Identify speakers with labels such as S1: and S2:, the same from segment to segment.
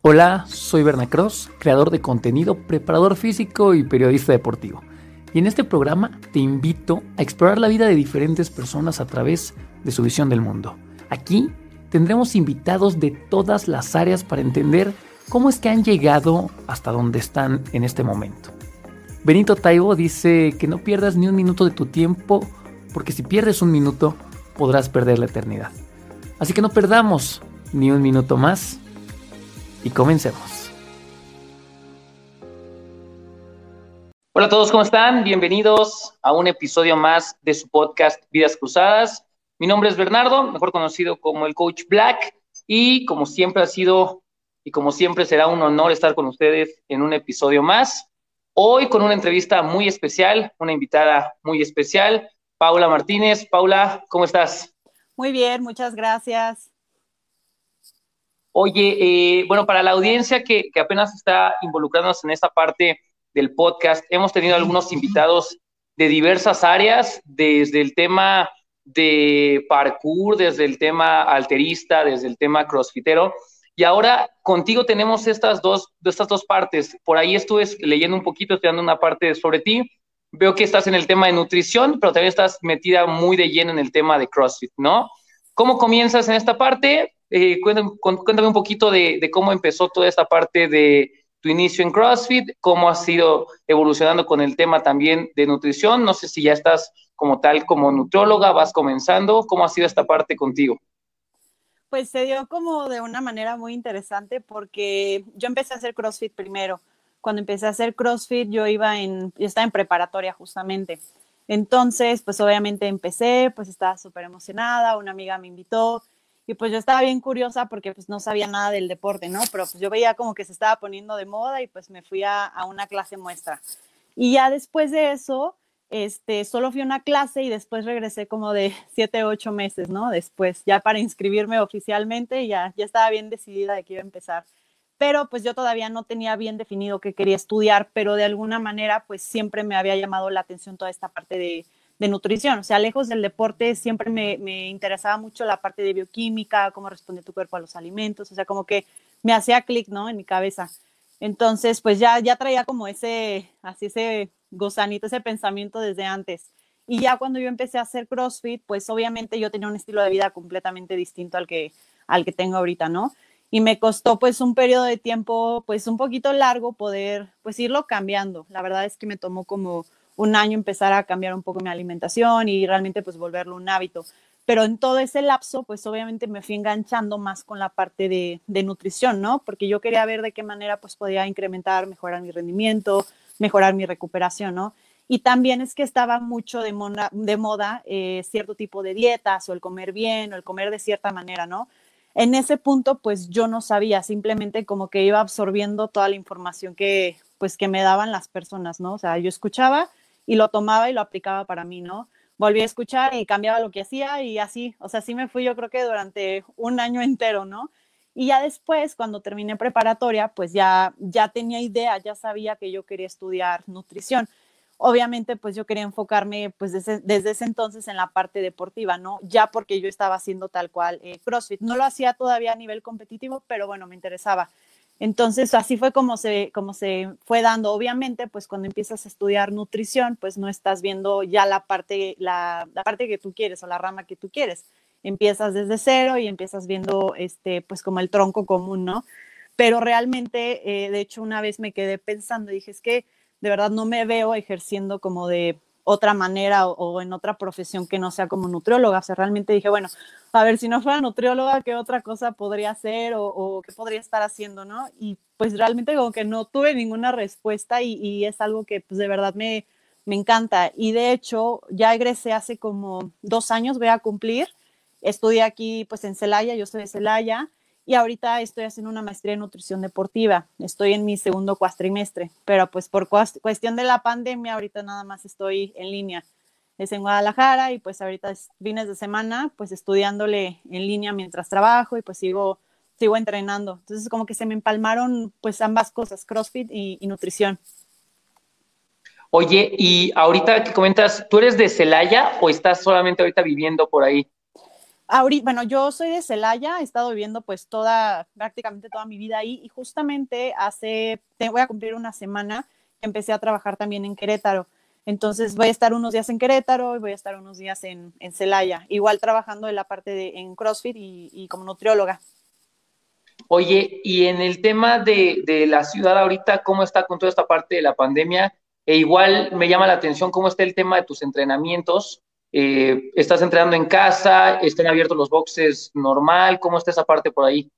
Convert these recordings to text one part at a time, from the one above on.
S1: Hola, soy Berna Cross, creador de contenido, preparador físico y periodista deportivo. Y en este programa te invito a explorar la vida de diferentes personas a través de su visión del mundo. Aquí tendremos invitados de todas las áreas para entender cómo es que han llegado hasta donde están en este momento. Benito Taibo dice que no pierdas ni un minuto de tu tiempo, porque si pierdes un minuto, podrás perder la eternidad. Así que no perdamos ni un minuto más y comencemos. Hola a todos, ¿cómo están? Bienvenidos a un episodio más de su podcast Vidas Cruzadas. Mi nombre es Bernardo, mejor conocido como el Coach Black, y como siempre ha sido y como siempre será un honor estar con ustedes en un episodio más. Hoy con una entrevista muy especial, una invitada muy especial, Paula Martínez. Paula, ¿cómo estás?
S2: Muy bien, muchas gracias.
S1: Oye, eh, bueno, para la audiencia que, que apenas está involucrándonos en esta parte del podcast, hemos tenido algunos invitados de diversas áreas, desde el tema de parkour, desde el tema alterista, desde el tema crossfitero. Y ahora contigo tenemos estas dos, estas dos partes. Por ahí estuve leyendo un poquito, estoy dando una parte sobre ti. Veo que estás en el tema de nutrición, pero también estás metida muy de lleno en el tema de CrossFit, ¿no? ¿Cómo comienzas en esta parte? Eh, cuéntame, un poquito de, de, cómo empezó toda esta parte de tu inicio en CrossFit, cómo has ido evolucionando con el tema también de nutrición. No sé si ya estás como tal, como nutrióloga, vas comenzando. ¿Cómo ha sido esta parte contigo?
S2: Pues se dio como de una manera muy interesante porque yo empecé a hacer CrossFit primero. Cuando empecé a hacer CrossFit yo iba en, yo estaba en preparatoria justamente. Entonces, pues obviamente empecé, pues estaba súper emocionada, una amiga me invitó y pues yo estaba bien curiosa porque pues no sabía nada del deporte, ¿no? Pero pues yo veía como que se estaba poniendo de moda y pues me fui a, a una clase muestra. Y ya después de eso, este, solo fui a una clase y después regresé como de siete, ocho meses, ¿no? Después, ya para inscribirme oficialmente, ya, ya estaba bien decidida de que iba a empezar. Pero pues yo todavía no tenía bien definido qué quería estudiar, pero de alguna manera pues siempre me había llamado la atención toda esta parte de, de nutrición. O sea, lejos del deporte siempre me, me, interesaba mucho la parte de bioquímica, cómo responde tu cuerpo a los alimentos, o sea, como que me hacía clic, ¿no? En mi cabeza. Entonces, pues ya, ya traía como ese, así ese gozanito, ese pensamiento desde antes. Y ya cuando yo empecé a hacer CrossFit, pues obviamente yo tenía un estilo de vida completamente distinto al que, al que tengo ahorita, ¿no? Y me costó pues un periodo de tiempo pues un poquito largo poder pues irlo cambiando. La verdad es que me tomó como un año empezar a cambiar un poco mi alimentación y realmente pues volverlo un hábito. Pero en todo ese lapso pues obviamente me fui enganchando más con la parte de, de nutrición, ¿no? Porque yo quería ver de qué manera pues podía incrementar, mejorar mi rendimiento, mejorar mi recuperación, ¿no? Y también es que estaba mucho de, de moda eh, cierto tipo de dietas o el comer bien o el comer de cierta manera, ¿no? En ese punto, pues yo no sabía, simplemente como que iba absorbiendo toda la información que, pues, que me daban las personas, ¿no? O sea, yo escuchaba y lo tomaba y lo aplicaba para mí, ¿no? Volví a escuchar y cambiaba lo que hacía y así, o sea, así me fui yo creo que durante un año entero, ¿no? Y ya después, cuando terminé preparatoria, pues ya, ya tenía idea, ya sabía que yo quería estudiar nutrición. Obviamente, pues yo quería enfocarme pues desde, desde ese entonces en la parte deportiva, ¿no? Ya porque yo estaba haciendo tal cual eh, CrossFit. No lo hacía todavía a nivel competitivo, pero bueno, me interesaba. Entonces, así fue como se, como se fue dando. Obviamente, pues cuando empiezas a estudiar nutrición, pues no estás viendo ya la parte, la, parte que tú quieres o la rama que tú quieres empiezas desde cero y empiezas viendo, este, pues como el tronco común, ¿no? Pero realmente, eh, de hecho, una vez me quedé pensando, dije, es que de verdad no me veo ejerciendo como de otra manera o, en otra profesión que no sea como nutrióloga. O sea, realmente dije, bueno, a ver, si no fuera nutrióloga, ¿qué otra cosa podría hacer o, o qué podría estar haciendo, no? Y pues realmente como que no tuve ninguna respuesta y, es algo que pues de verdad me, me encanta. Y de hecho, ya egresé hace como dos años, voy a cumplir. Estudié aquí pues en Celaya, yo soy de Celaya y ahorita estoy haciendo una maestría en nutrición deportiva. Estoy en mi segundo cuastrimestre, pero pues por cuestión de la pandemia ahorita nada más estoy en línea. Es en Guadalajara y pues ahorita es fines de semana pues estudiándole en línea mientras trabajo y pues sigo sigo entrenando. Entonces como que se me empalmaron pues ambas cosas, CrossFit y, y nutrición.
S1: Oye, y ahorita que comentas, ¿tú eres de Celaya o estás solamente ahorita viviendo por ahí?
S2: Ahorita, bueno, yo soy de Celaya, he estado viviendo pues toda, prácticamente toda mi vida ahí y justamente hace, te voy a cumplir una semana empecé a trabajar también en Querétaro. Entonces voy a estar unos días en Querétaro y voy a estar unos días en, en Celaya, igual trabajando en la parte de en CrossFit y, y como nutrióloga.
S1: Oye, y en el tema de, de, la ciudad ahorita, ¿cómo está con toda esta parte de la pandemia? E igual me llama la atención cómo está el tema de tus entrenamientos. Eh, ¿Estás entrenando en casa? ¿Están abiertos los boxes normal? ¿Cómo está esa parte por ahí?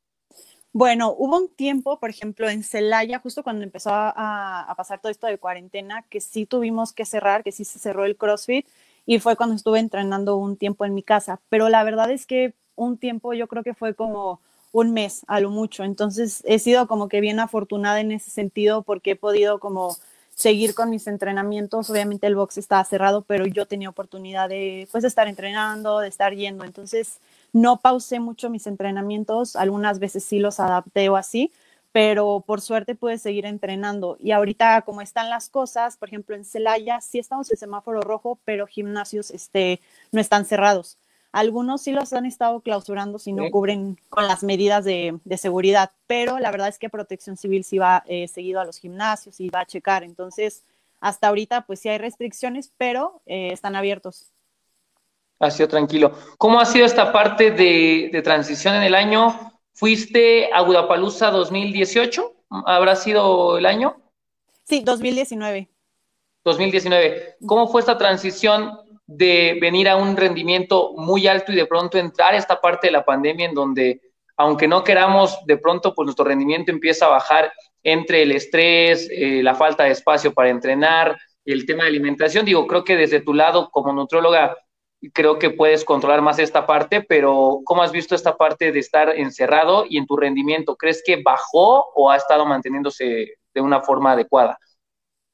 S2: Bueno, hubo un tiempo, por ejemplo, en Celaya, justo cuando empezó a, a, pasar todo esto de cuarentena, que sí tuvimos que cerrar, que sí se cerró el CrossFit y fue cuando estuve entrenando un tiempo en mi casa. Pero la verdad es que un tiempo yo creo que fue como un mes a lo mucho. Entonces he sido como que bien afortunada en ese sentido porque he podido como seguir con mis entrenamientos. Obviamente el box estaba cerrado, pero yo tenía oportunidad de pues estar entrenando, de estar yendo. Entonces no pausé mucho mis entrenamientos, algunas veces sí los adapté o así, pero por suerte pude seguir entrenando. Y ahorita como están las cosas, por ejemplo en Celaya sí estamos en semáforo rojo, pero gimnasios este, no están cerrados. Algunos sí los han estado clausurando si no cubren con las medidas de, de, seguridad, pero la verdad es que Protección Civil sí va eh, seguido a los gimnasios y va a checar. Entonces, hasta ahorita pues sí hay restricciones, pero eh, están abiertos.
S1: Ha sido tranquilo. ¿Cómo ha sido esta parte de, de transición en el año? ¿Fuiste a Budapalooza 2018? ¿Habrá sido el año?
S2: Sí, 2019.
S1: 2019. ¿Cómo fue esta transición de venir a un rendimiento muy alto y de pronto entrar a esta parte de la pandemia en donde, aunque no queramos, de pronto pues nuestro rendimiento empieza a bajar entre el estrés, eh, la falta de espacio para entrenar, el tema de alimentación. Digo, creo que desde tu lado como nutróloga, creo que puedes controlar más esta parte, pero ¿cómo has visto esta parte de estar encerrado y en tu rendimiento? ¿Crees que bajó o ha estado manteniéndose de una forma adecuada?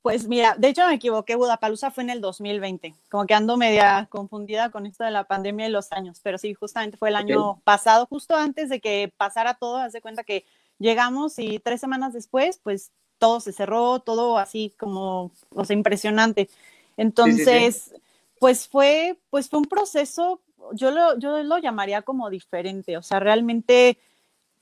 S2: Pues mira, de hecho me equivoqué, Budapalooza fue en el 2020, como que ando media confundida con esto de la pandemia y los años, pero sí, justamente fue el año okay. pasado, justo antes de que pasara todo, haz de cuenta que llegamos y tres semanas después, pues todo se cerró, todo así como, o sea, impresionante. Entonces, sí, sí, sí. pues fue, pues fue un proceso, yo lo, yo lo llamaría como diferente, o sea, realmente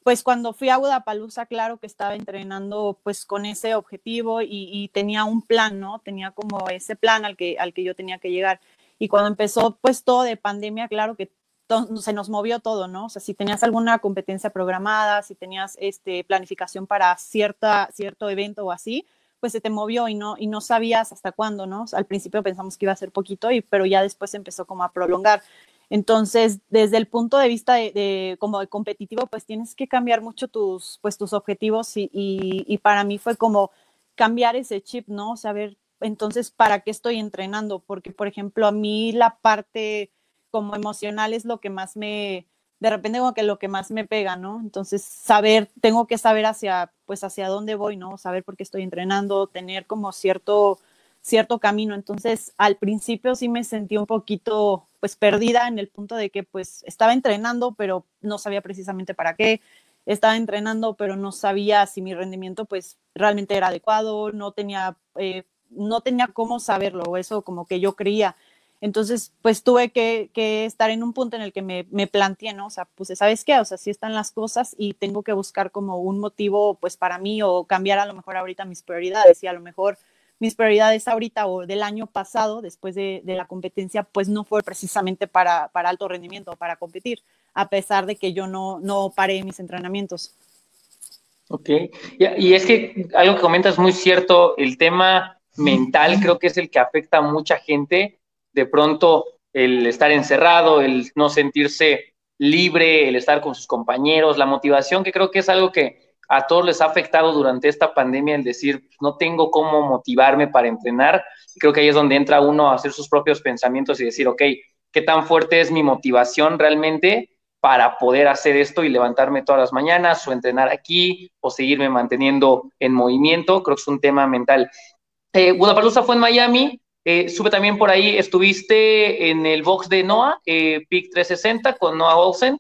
S2: pues cuando fui a Budapalooza, claro que estaba entrenando pues con ese objetivo y, tenía un plan, ¿no? Tenía como ese plan al que, al que yo tenía que llegar. Y cuando empezó pues todo de pandemia, claro que se nos movió todo, ¿no? O sea, si tenías alguna competencia programada, si tenías este, planificación para cierta, cierto evento o así, pues se te movió y no, y no sabías hasta cuándo, ¿no? Al principio pensamos que iba a ser poquito, pero ya después empezó como a prolongar. Entonces, desde el punto de vista de, como de competitivo, pues tienes que cambiar mucho tus, pues, tus objetivos y, y, y, para mí fue como cambiar ese chip, ¿no? Saber, entonces, ¿para qué estoy entrenando? Porque, por ejemplo, a mí la parte como emocional es lo que más me, de repente como que lo que más me pega, ¿no? Entonces, saber, tengo que saber hacia, pues, hacia dónde voy, ¿no? Saber por qué estoy entrenando, tener como cierto cierto camino. Entonces, al principio sí me sentí un poquito pues perdida en el punto de que pues estaba entrenando, pero no sabía precisamente para qué. Estaba entrenando, pero no sabía si mi rendimiento pues realmente era adecuado, no tenía, eh, no tenía cómo saberlo, eso como que yo creía. Entonces, pues tuve que, estar en un punto en el que me, me planteé, ¿no? O sea, pues, ¿sabes qué? O sea, sí están las cosas y tengo que buscar como un motivo, pues, para mí o cambiar a lo mejor ahorita mis prioridades y a lo mejor mis prioridades ahorita o del año pasado, después de, de la competencia, pues no fue precisamente para, para alto rendimiento, para competir, a pesar de que yo no, no paré mis entrenamientos.
S1: Ok, y, y es que algo que comentas muy cierto, el tema mental creo que es el que afecta a mucha gente, de pronto el estar encerrado, el no sentirse libre, el estar con sus compañeros, la motivación, que creo que es algo que, a todos les ha afectado durante esta pandemia el decir, no tengo cómo motivarme para entrenar. Creo que ahí es donde entra uno a hacer sus propios pensamientos y decir, ok, ¿qué tan fuerte es mi motivación realmente para poder hacer esto y levantarme todas las mañanas o entrenar aquí o seguirme manteniendo en movimiento? Creo que es un tema mental. Eh, fue en Miami. Eh, sube también por ahí, estuviste en el box de Noah, eh, PIC 360 con Noah Olsen.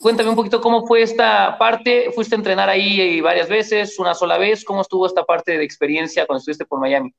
S1: Cuéntame un poquito cómo fue esta parte. ¿Fuiste a entrenar ahí varias veces, una sola vez? ¿Cómo estuvo esta parte de experiencia cuando estuviste por Miami?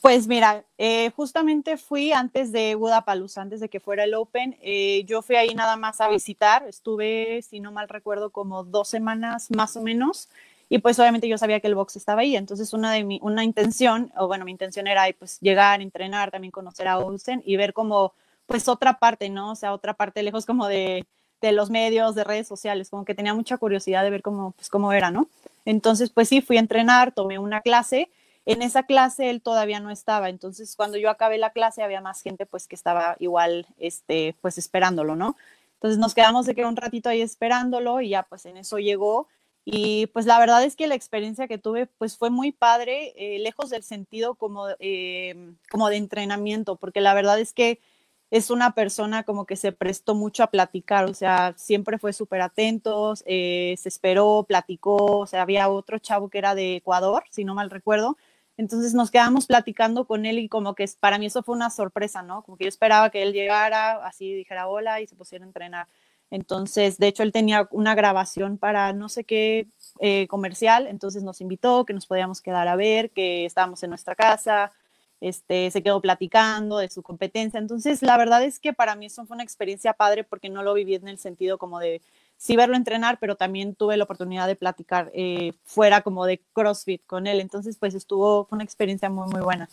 S2: Pues mira, eh, justamente fui antes de Budapalooza, antes de que fuera el Open. Eh, yo fui ahí nada más a visitar. Estuve, si no mal recuerdo, como dos semanas más o menos. Y pues obviamente yo sabía que el box estaba ahí. Entonces una de mi, una intención, o bueno, mi intención era pues llegar, entrenar, también conocer a Olsen y ver como pues otra parte, ¿no? O sea, otra parte lejos como de, de los medios, de redes sociales, como que tenía mucha curiosidad de ver cómo, pues, cómo era, ¿no? Entonces, pues sí, fui a entrenar, tomé una clase en esa clase él todavía no estaba, entonces cuando yo acabé la clase había más gente pues que estaba igual, este, pues esperándolo, ¿no? Entonces nos quedamos de que un ratito ahí esperándolo y ya pues en eso llegó y pues la verdad es que la experiencia que tuve pues fue muy padre, eh, lejos del sentido como, eh, como de entrenamiento, porque la verdad es que es una persona como que se prestó mucho a platicar, o sea, siempre fue súper atento, eh, se esperó, platicó, o sea, había otro chavo que era de Ecuador, si no mal recuerdo, entonces nos quedamos platicando con él y como que para mí eso fue una sorpresa, ¿no? Como que yo esperaba que él llegara, así dijera hola y se pusiera a entrenar. Entonces, de hecho, él tenía una grabación para no sé qué eh, comercial, entonces nos invitó, que nos podíamos quedar a ver, que estábamos en nuestra casa, este, se quedó platicando de su competencia. Entonces, la verdad es que para mí eso fue una experiencia padre porque no lo viví en el sentido como de sí verlo entrenar, pero también tuve la oportunidad de platicar eh, fuera como de CrossFit con él. Entonces, pues estuvo, una experiencia muy, muy buena.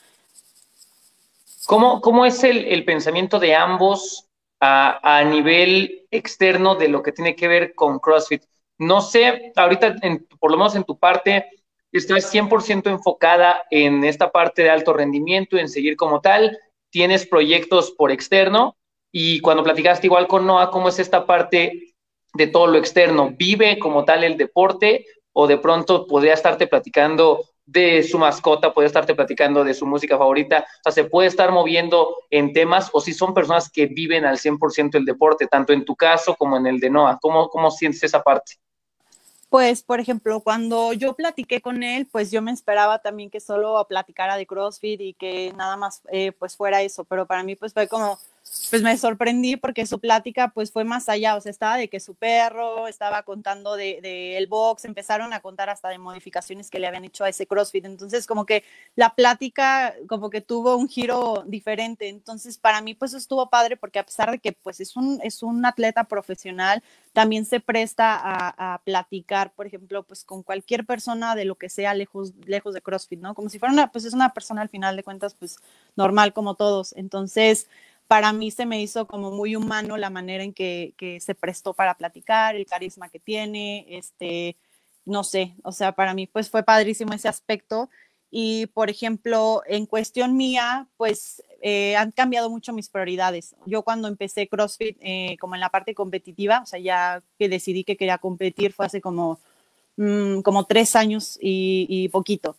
S1: ¿Cómo, cómo es el, pensamiento de ambos a, nivel externo de lo que tiene que ver con CrossFit? No sé, ahorita, por lo menos en tu parte, estás 100% enfocada en esta parte de alto rendimiento, en seguir como tal, tienes proyectos por externo y cuando platicaste igual con Noah, ¿cómo es esta parte de todo lo externo, vive como tal el deporte o de pronto podría estarte platicando de su mascota, podría estarte platicando de su música favorita, o sea, se puede estar moviendo en temas o si son personas que viven al 100% el deporte, tanto en tu caso como en el de Noah, ¿cómo, cómo sientes esa parte?
S2: Pues, por ejemplo, cuando yo platiqué con él, pues yo me esperaba también que solo platicara de CrossFit y que nada más eh, pues fuera eso, pero para mí pues fue como pues me sorprendí porque su plática pues fue más allá, o sea, estaba de que su perro estaba contando de, de, el box, empezaron a contar hasta de modificaciones que le habían hecho a ese CrossFit, entonces como que la plática como que tuvo un giro diferente, entonces para mí pues estuvo padre porque a pesar de que pues es un, es un atleta profesional, también se presta a, a platicar, por ejemplo, pues con cualquier persona de lo que sea lejos, lejos de CrossFit, ¿no? Como si fuera una, pues es una persona al final de cuentas pues normal como todos, entonces para mí se me hizo como muy humano la manera en que, que, se prestó para platicar, el carisma que tiene, este, no sé, o sea, para mí pues fue padrísimo ese aspecto. Y, por ejemplo, en cuestión mía, pues eh, han cambiado mucho mis prioridades. Yo cuando empecé CrossFit, eh, como en la parte competitiva, o sea, ya que decidí que quería competir fue hace como, mmm, como tres años y, y poquito.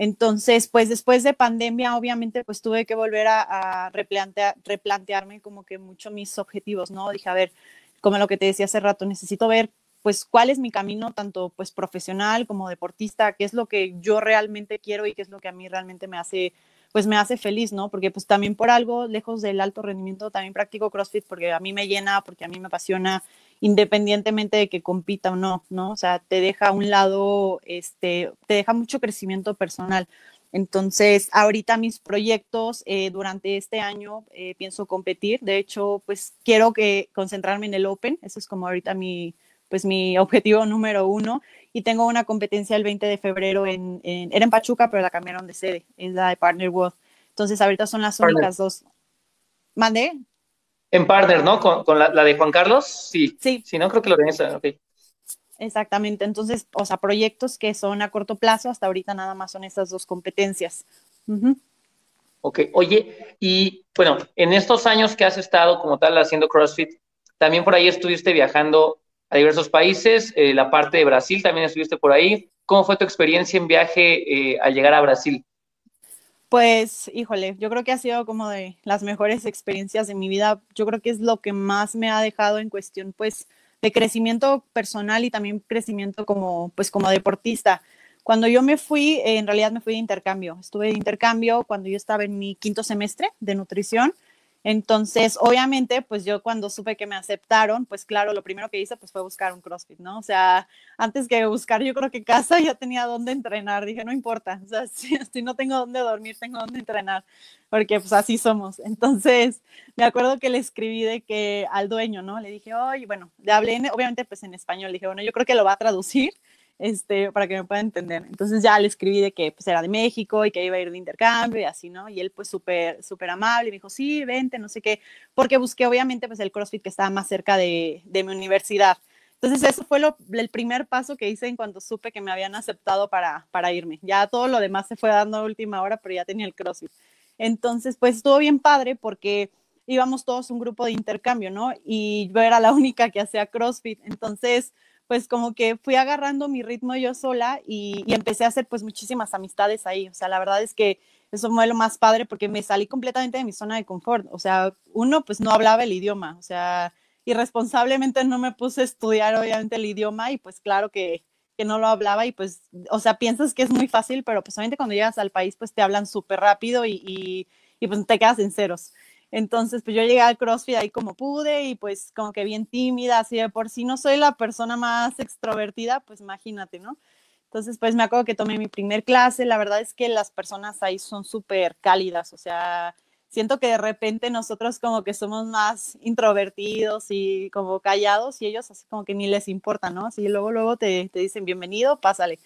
S2: Entonces, pues después de pandemia, obviamente, pues tuve que volver a, replantear, replantearme como que mucho mis objetivos, ¿no? Dije, a ver, como lo que te decía hace rato, necesito ver pues cuál es mi camino tanto pues profesional como deportista, qué es lo que yo realmente quiero y qué es lo que a mí realmente me hace pues me hace feliz, ¿no? Porque pues también por algo, lejos del alto rendimiento, también practico CrossFit porque a mí me llena, porque a mí me apasiona, independientemente de que compita o no, ¿no? O sea, te deja a un lado, este, te deja mucho crecimiento personal. Entonces, ahorita mis proyectos eh, durante este año eh, pienso competir. De hecho, pues quiero que concentrarme en el Open. Eso es como ahorita mi, pues mi objetivo número uno y tengo una competencia el 20 de febrero en, en, era en Pachuca, pero la cambiaron de sede, es la de Partner World. Entonces ahorita son las Partner. únicas dos. ¿Mandé?
S1: En Partner, ¿no? Con, con la, la, de Juan Carlos, sí.
S2: Sí.
S1: Sí, no creo que lo organiza, ok.
S2: Exactamente, entonces, o sea, proyectos que son a corto plazo, hasta ahorita nada más son esas dos competencias. Uh -huh.
S1: Ok, oye, y bueno, en estos años que has estado como tal haciendo CrossFit, también por ahí estuviste viajando a diversos países, eh, la parte de Brasil también estuviste por ahí. ¿Cómo fue tu experiencia en viaje eh, al llegar a Brasil?
S2: Pues, híjole, yo creo que ha sido como de las mejores experiencias de mi vida. Yo creo que es lo que más me ha dejado en cuestión, pues, de crecimiento personal y también crecimiento como, pues, como deportista. Cuando yo me fui, en realidad me fui de intercambio. Estuve de intercambio cuando yo estaba en mi quinto semestre de nutrición Entonces, obviamente, pues yo cuando supe que me aceptaron, pues claro, lo primero que hice pues fue buscar un CrossFit, ¿no? O sea, antes que buscar yo creo que casa ya tenía dónde entrenar, dije, no importa, o sea, si, no tengo dónde dormir, tengo dónde entrenar, porque pues así somos. Entonces, me acuerdo que le escribí de que al dueño, ¿no? Le dije, oye, bueno, le hablé, obviamente pues en español, le dije, bueno, yo creo que lo va a traducir este, para que me pueda entender. Entonces ya le escribí de que pues, era de México y que iba a ir de intercambio y así, ¿no? Y él pues súper, súper amable y me dijo, sí, vente, no sé qué, porque busqué obviamente pues el CrossFit que estaba más cerca de, de mi universidad. Entonces eso fue lo, el primer paso que hice en cuanto supe que me habían aceptado para, para irme. Ya todo lo demás se fue dando a última hora, pero ya tenía el CrossFit. Entonces pues estuvo bien padre porque íbamos todos un grupo de intercambio, ¿no? Y yo era la única que hacía CrossFit. Entonces pues como que fui agarrando mi ritmo yo sola y, empecé a hacer pues muchísimas amistades ahí. O sea, la verdad es que eso fue lo más padre porque me salí completamente de mi zona de confort. O sea, uno pues no hablaba el idioma, o sea, irresponsablemente no me puse a estudiar obviamente el idioma y pues claro que, que no lo hablaba y pues, o sea, piensas que es muy fácil, pero pues obviamente cuando llegas al país pues te hablan súper rápido y, y, y pues te quedas en ceros. Entonces, pues yo llegué al CrossFit ahí como pude y pues como que bien tímida, así de por sí no soy la persona más extrovertida, pues imagínate, ¿no? Entonces, pues me acuerdo que tomé mi primer clase, la verdad es que las personas ahí son súper cálidas, o sea, siento que de repente nosotros como que somos más introvertidos y como callados y ellos así como que ni les importa, ¿no? Así luego, luego te, te dicen bienvenido, pásale.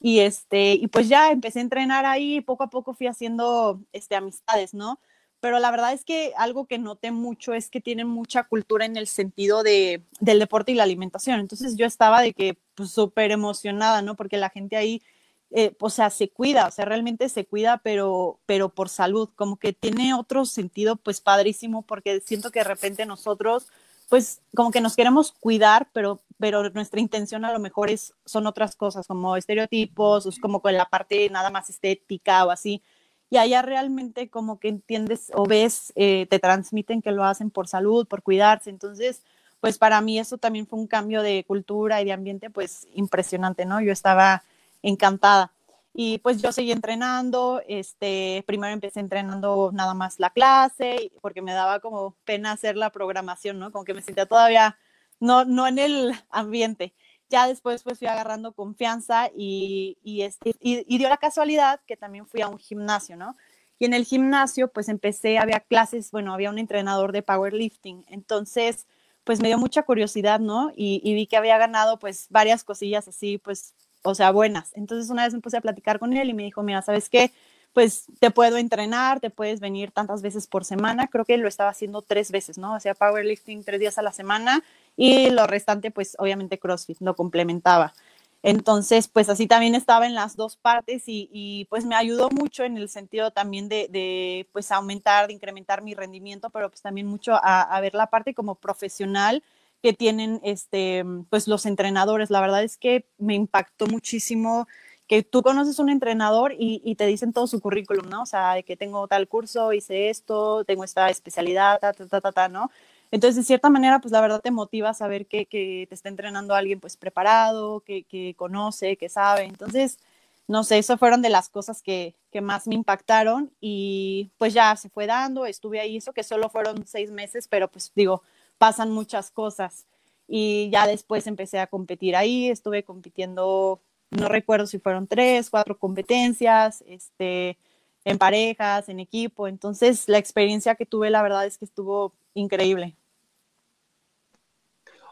S2: Y este, y pues ya empecé a entrenar ahí, poco a poco fui haciendo este, amistades, ¿no? Pero la verdad es que algo que noté mucho es que tienen mucha cultura en el sentido de, del deporte y la alimentación. Entonces yo estaba de que pues, súper emocionada, ¿no? Porque la gente ahí, eh, o sea, se cuida, o sea, realmente se cuida, pero, pero por salud, como que tiene otro sentido, pues padrísimo, porque siento que de repente nosotros, pues como que nos queremos cuidar, pero, pero nuestra intención a lo mejor es, son otras cosas, como estereotipos, es como con la parte nada más estética o así y allá realmente como que entiendes o ves, eh, te transmiten que lo hacen por salud, por cuidarse. Entonces, pues para mí eso también fue un cambio de cultura y de ambiente pues impresionante, ¿no? Yo estaba encantada. Y pues yo seguí entrenando, este, primero empecé entrenando nada más la clase, porque me daba como pena hacer la programación, ¿no? Como que me sentía todavía no, no en el ambiente ya después pues fui agarrando confianza y, y, este, y, dio la casualidad que también fui a un gimnasio, ¿no? Y en el gimnasio pues empecé, había clases, bueno, había un entrenador de powerlifting, entonces pues me dio mucha curiosidad, ¿no? Y, vi que había ganado pues varias cosillas así, pues, o sea, buenas. Entonces una vez me puse a platicar con él y me dijo, mira, ¿sabes qué? pues te puedo entrenar, te puedes venir tantas veces por semana. Creo que lo estaba haciendo tres veces, ¿no? Hacía powerlifting tres días a la semana y lo restante, pues obviamente CrossFit lo complementaba. Entonces, pues así también estaba en las dos partes y, pues me ayudó mucho en el sentido también de, pues aumentar, de incrementar mi rendimiento, pero pues también mucho a, ver la parte como profesional que tienen este, pues los entrenadores. La verdad es que me impactó muchísimo que tú conoces un entrenador y, te dicen todo su currículum, ¿no? O sea, de que tengo tal curso, hice esto, tengo esta especialidad, ta, ta, ta, ta, ¿no? Entonces, de cierta manera, pues la verdad te motiva a saber que, que te está entrenando alguien pues preparado, que, que, conoce, que sabe. Entonces, no sé, eso fueron de las cosas que, que, más me impactaron y pues ya se fue dando, estuve ahí, eso que solo fueron seis meses, pero pues digo, pasan muchas cosas. Y ya después empecé a competir ahí, estuve compitiendo no recuerdo si fueron tres, cuatro competencias, este, en parejas, en equipo. Entonces, la experiencia que tuve, la verdad es que estuvo increíble.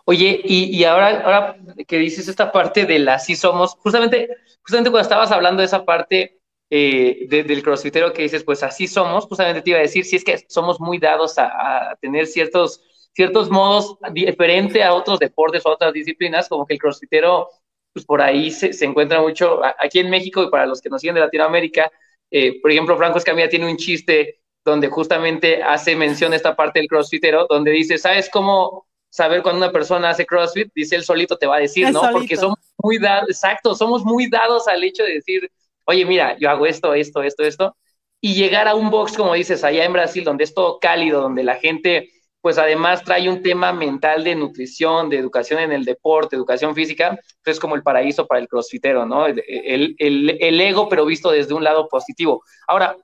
S1: Oye, y, ahora, ahora que dices esta parte de la sí somos, justamente, justamente cuando estabas hablando de esa parte eh, del crossfitero que dices, pues así somos, justamente te iba a decir, si es que somos muy dados a, a tener ciertos, ciertos modos diferentes a otros deportes o otras disciplinas, como que el crossfitero pues por ahí se, se, encuentra mucho, aquí en México y para los que nos siguen de Latinoamérica, eh, por ejemplo, Franco Escamilla tiene un chiste donde justamente hace mención a esta parte del crossfitero, donde dice, ¿sabes cómo saber cuando una persona hace crossfit? Dice, él solito te va a decir, ¿no? Porque somos muy dados, exacto, somos muy dados al hecho de decir, oye, mira, yo hago esto, esto, esto, esto, y llegar a un box, como dices, allá en Brasil, donde es todo cálido, donde la gente pues además trae un tema mental de nutrición, de educación en el deporte, educación física, pues es como el paraíso para el crossfitero, ¿no? El, el, el, ego, pero visto desde un lado positivo. Ahora,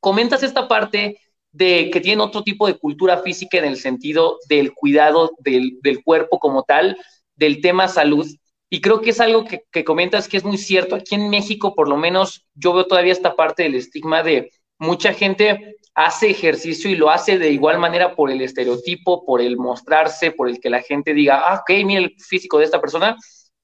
S1: comentas esta parte de que tienen otro tipo de cultura física en el sentido del cuidado del, del cuerpo como tal, del tema salud. Y creo que es algo que, que, comentas que es muy cierto. Aquí en México, por lo menos, yo veo todavía esta parte del estigma de mucha gente hace ejercicio y lo hace de igual manera por el estereotipo, por el mostrarse, por el que la gente diga, ah, ok, mira el físico de esta persona.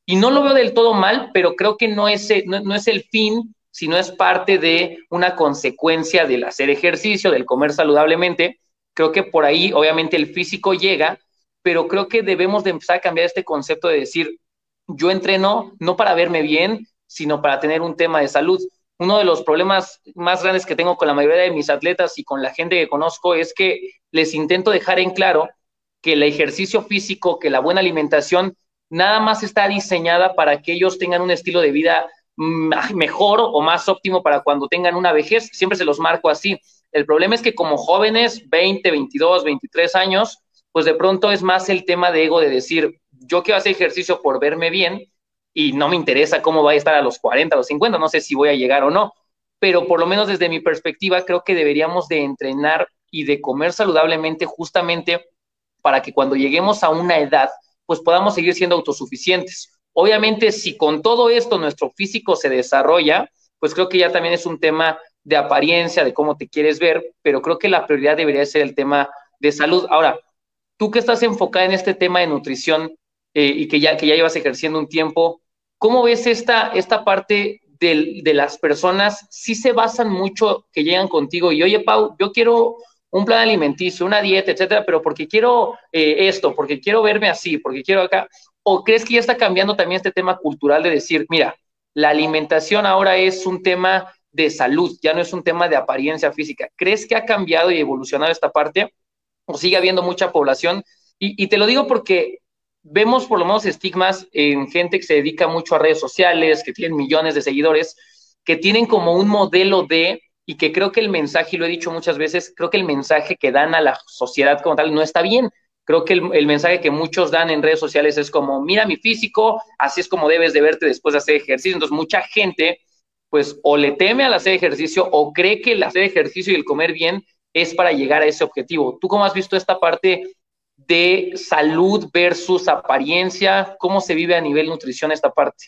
S1: Y no lo veo del todo mal, pero creo que no es, no, no es el fin sino es parte de una consecuencia del hacer ejercicio, del comer saludablemente. Creo que por ahí, obviamente, el físico llega, pero creo que debemos de empezar a cambiar este concepto de decir, yo entreno no para verme bien, sino para tener un tema de salud. Uno de los problemas más grandes que tengo con la mayoría de mis atletas y con la gente que conozco es que les intento dejar en claro que el ejercicio físico, que la buena alimentación, nada más está diseñada para que ellos tengan un estilo de vida mejor o más óptimo para cuando tengan una vejez, siempre se los marco así. El problema es que como jóvenes, 20, 22, 23 años, pues de pronto es más el tema de ego de decir, yo quiero hacer ejercicio por verme bien y no me interesa cómo va a estar a los 40, a los 50, no sé si voy a llegar o no, pero por lo menos desde mi perspectiva creo que deberíamos de entrenar y de comer saludablemente justamente para que cuando lleguemos a una edad, pues podamos seguir siendo autosuficientes Obviamente, si con todo esto nuestro físico se desarrolla, pues creo que ya también es un tema de apariencia, de cómo te quieres ver, pero creo que la prioridad debería ser el tema de salud. Ahora, tú que estás enfocada en este tema de nutrición eh, y que ya, que ya llevas ejerciendo un tiempo, ¿cómo ves esta, esta parte de, las personas? Si se basan mucho que llegan contigo y, oye, Pau, yo quiero un plan alimenticio, una dieta, etcétera, pero porque quiero eh, esto, porque quiero verme así, porque quiero acá, ¿O crees que ya está cambiando también este tema cultural de decir, mira, la alimentación ahora es un tema de salud, ya no es un tema de apariencia física? ¿Crees que ha cambiado y evolucionado esta parte? ¿O sigue habiendo mucha población? Y, te lo digo porque vemos por lo menos estigmas en gente que se dedica mucho a redes sociales, que tienen millones de seguidores, que tienen como un modelo de, y que creo que el mensaje, y lo he dicho muchas veces, creo que el mensaje que dan a la sociedad como tal no está bien creo que el, mensaje que muchos dan en redes sociales es como, mira mi físico, así es como debes de verte después de hacer ejercicio. Entonces, mucha gente, pues, o le teme al hacer ejercicio o cree que el hacer ejercicio y el comer bien es para llegar a ese objetivo. ¿Tú cómo has visto esta parte de salud versus apariencia? ¿Cómo se vive a nivel nutrición esta parte?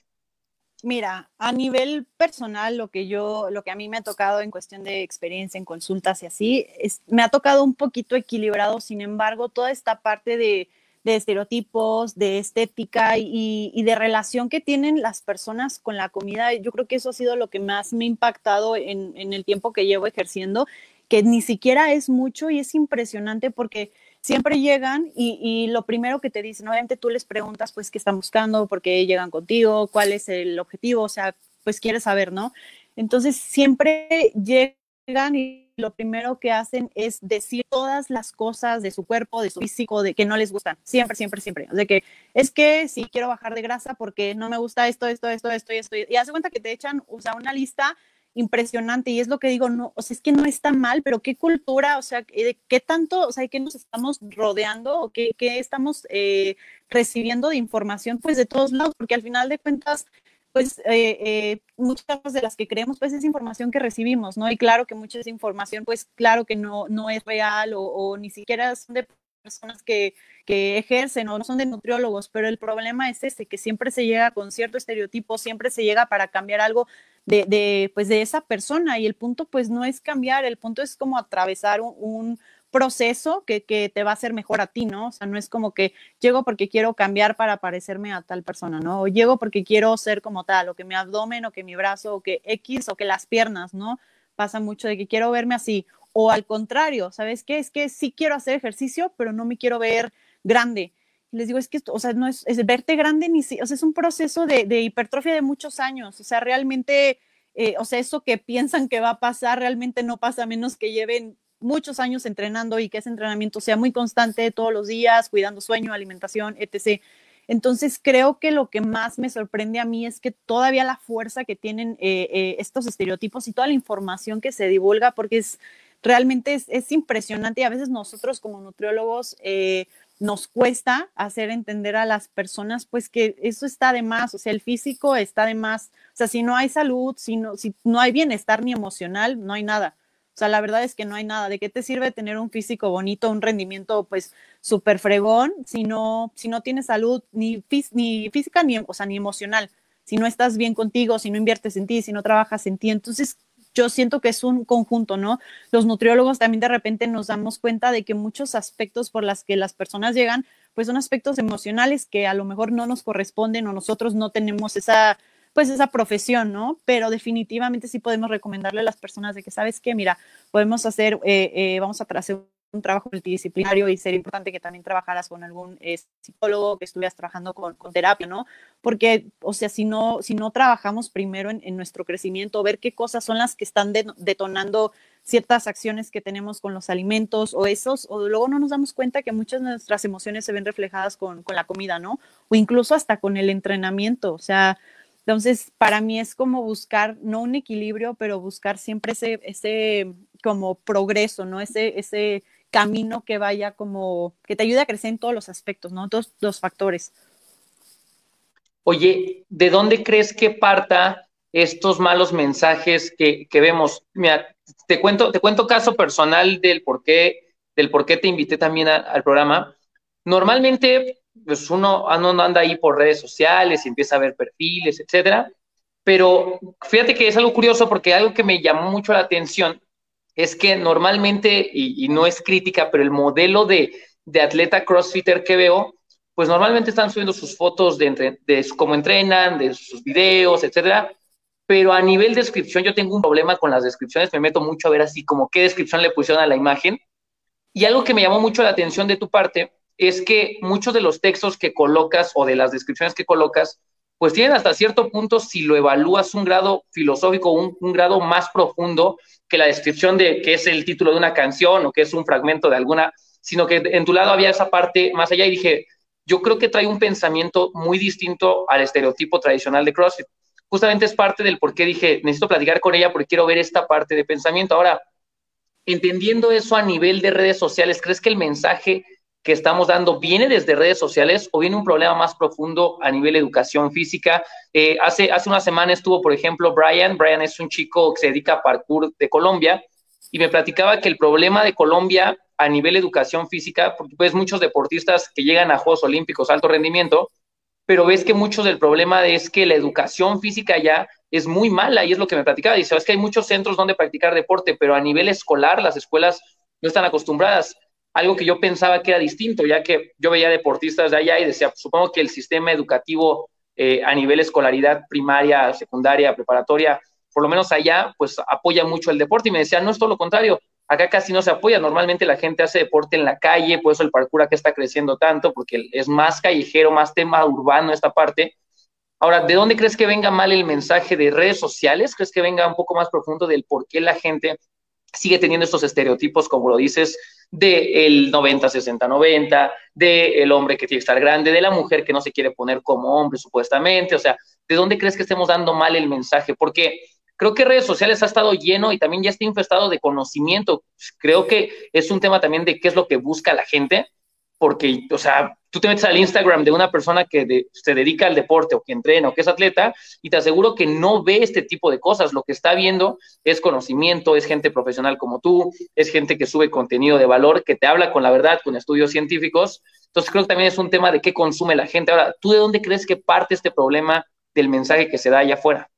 S2: Mira, a nivel personal, lo que yo, lo que a mí me ha tocado en cuestión de experiencia en consultas y así, es, me ha tocado un poquito equilibrado, sin embargo, toda esta parte de, estereotipos, de estética y, y, de relación que tienen las personas con la comida, yo creo que eso ha sido lo que más me ha impactado en, en el tiempo que llevo ejerciendo, que ni siquiera es mucho y es impresionante porque siempre llegan y, lo primero que te dicen, obviamente tú les preguntas, pues, qué están buscando, por qué llegan contigo, cuál es el objetivo, o sea, pues quieres saber, ¿no? Entonces, siempre llegan y lo primero que hacen es decir todas las cosas de su cuerpo, de su físico, de que no les gustan, siempre, siempre, siempre. De que es que si quiero bajar de grasa porque no me gusta esto, esto, esto, esto y esto. Y hace cuenta que te echan, o sea, una lista impresionante y es lo que digo, no, o sea, es que no está mal, pero qué cultura, o sea, qué tanto, o sea, qué nos estamos rodeando o qué, qué estamos eh, recibiendo de información, pues de todos lados, porque al final de cuentas, pues eh, eh, muchas de las que creemos, pues es información que recibimos, ¿no? Y claro que mucha esa información, pues claro que no, no es real o, o ni siquiera son de personas que, que, ejercen o no son de nutriólogos, pero el problema es ese, que siempre se llega con cierto estereotipo, siempre se llega para cambiar algo de, pues de esa persona y el punto pues no es cambiar, el punto es como atravesar un, un proceso que, que, te va a hacer mejor a ti, ¿no? O sea, no es como que llego porque quiero cambiar para parecerme a tal persona, ¿no? O llego porque quiero ser como tal, o que mi abdomen, o que mi brazo, o que X, o que las piernas, ¿no? Pasa mucho de que quiero verme así, o al contrario, ¿sabes qué? Es que sí quiero hacer ejercicio, pero no me quiero ver grande. Les digo, es que, o sea, no es, es verte grande ni si, o sea, es un proceso de, de hipertrofia de muchos años. O sea, realmente, eh, o sea, eso que piensan que va a pasar, realmente no pasa a menos que lleven muchos años entrenando y que ese entrenamiento sea muy constante todos los días, cuidando sueño, alimentación, etc. Entonces, creo que lo que más me sorprende a mí es que todavía la fuerza que tienen eh, eh, estos estereotipos y toda la información que se divulga, porque es realmente es, es impresionante y a veces nosotros como nutriólogos eh, nos cuesta hacer entender a las personas pues que eso está de más, o sea, el físico está de más, o sea, si no hay salud, si no, si no hay bienestar ni emocional, no hay nada. O sea, la verdad es que no hay nada. ¿De qué te sirve tener un físico bonito, un rendimiento pues súper fregón si no, si no tienes salud ni, ni física ni, o sea, ni emocional? Si no estás bien contigo, si no inviertes en ti, si no trabajas en ti. Entonces, yo siento que es un conjunto, ¿no? Los nutriólogos también de repente nos damos cuenta de que muchos aspectos por las que las personas llegan, pues son aspectos emocionales que a lo mejor no nos corresponden o nosotros no tenemos esa pues esa profesión, ¿no? Pero definitivamente sí podemos recomendarle a las personas de que, ¿sabes qué? Mira, podemos hacer, eh, eh, vamos a hacer un trabajo multidisciplinario y sería importante que también trabajaras con algún eh, psicólogo, que estuvieras trabajando con, con, terapia, ¿no? Porque, o sea, si no, si no trabajamos primero en, en nuestro crecimiento, ver qué cosas son las que están detonando ciertas acciones que tenemos con los alimentos o esos, o luego no nos damos cuenta que muchas de nuestras emociones se ven reflejadas con, con la comida, ¿no? O incluso hasta con el entrenamiento, o sea, entonces, para mí es como buscar, no un equilibrio, pero buscar siempre ese, ese como progreso, ¿no? Ese, ese camino que vaya como, que te ayude a crecer en todos los aspectos, ¿no? Todos los factores.
S1: Oye, ¿de dónde crees que parta estos malos mensajes que, que vemos? Mira, te cuento, te cuento caso personal del por qué, del por qué te invité también al programa. Normalmente pues uno, ah, no anda ahí por redes sociales y empieza a ver perfiles, etcétera. Pero fíjate que es algo curioso porque algo que me llamó mucho la atención es que normalmente, y, no es crítica, pero el modelo de, de, atleta crossfitter que veo, pues normalmente están subiendo sus fotos de, de cómo entrenan, de sus videos, etcétera. Pero a nivel de descripción, yo tengo un problema con las descripciones, me meto mucho a ver así como qué descripción le pusieron a la imagen. Y algo que me llamó mucho la atención de tu parte es que muchos de los textos que colocas o de las descripciones que colocas, pues tienen hasta cierto punto, si lo evalúas, un grado filosófico, un, grado más profundo que la descripción de qué es el título de una canción o que es un fragmento de alguna, sino que en tu lado había esa parte más allá y dije, yo creo que trae un pensamiento muy distinto al estereotipo tradicional de CrossFit. Justamente es parte del por qué dije, necesito platicar con ella porque quiero ver esta parte de pensamiento. Ahora, entendiendo eso a nivel de redes sociales, ¿crees que el mensaje que estamos dando viene desde redes sociales o viene un problema más profundo a nivel educación física. Eh, hace, hace una semana estuvo, por ejemplo, Brian. Brian es un chico que se dedica a parkour de Colombia y me platicaba que el problema de Colombia a nivel educación física, porque pues muchos deportistas que llegan a Juegos Olímpicos, alto rendimiento, pero ves que muchos del problema es que la educación física ya es muy mala y es lo que me platicaba. Dice, es que hay muchos centros donde practicar deporte, pero a nivel escolar las escuelas no están acostumbradas algo que yo pensaba que era distinto, ya que yo veía deportistas de allá y decía, supongo que el sistema educativo eh, a nivel escolaridad primaria, secundaria, preparatoria, por lo menos allá, pues apoya mucho el deporte. Y me decía, no es todo lo contrario, acá casi no se apoya. Normalmente la gente hace deporte en la calle, por eso el parkour acá está creciendo tanto, porque es más callejero, más tema urbano esta parte. Ahora, ¿de dónde crees que venga mal el mensaje de redes sociales? ¿Crees que venga un poco más profundo del por qué la gente sigue teniendo estos estereotipos, como lo dices, del 90-60-90, del hombre que tiene que estar grande, de la mujer que no se quiere poner como hombre supuestamente, o sea, ¿de dónde crees que estemos dando mal el mensaje? Porque creo que redes sociales ha estado lleno y también ya está infestado de conocimiento. Creo que es un tema también de qué es lo que busca la gente porque, o sea, tú te metes al Instagram de una persona que se dedica al deporte o que entrena o que es atleta y te aseguro que no ve este tipo de cosas. Lo que está viendo es conocimiento, es gente profesional como tú, es gente que sube contenido de valor, que te habla con la verdad, con estudios científicos. Entonces creo que también es un tema de qué consume la gente. Ahora, ¿tú de dónde crees que parte este problema del mensaje que se da allá afuera?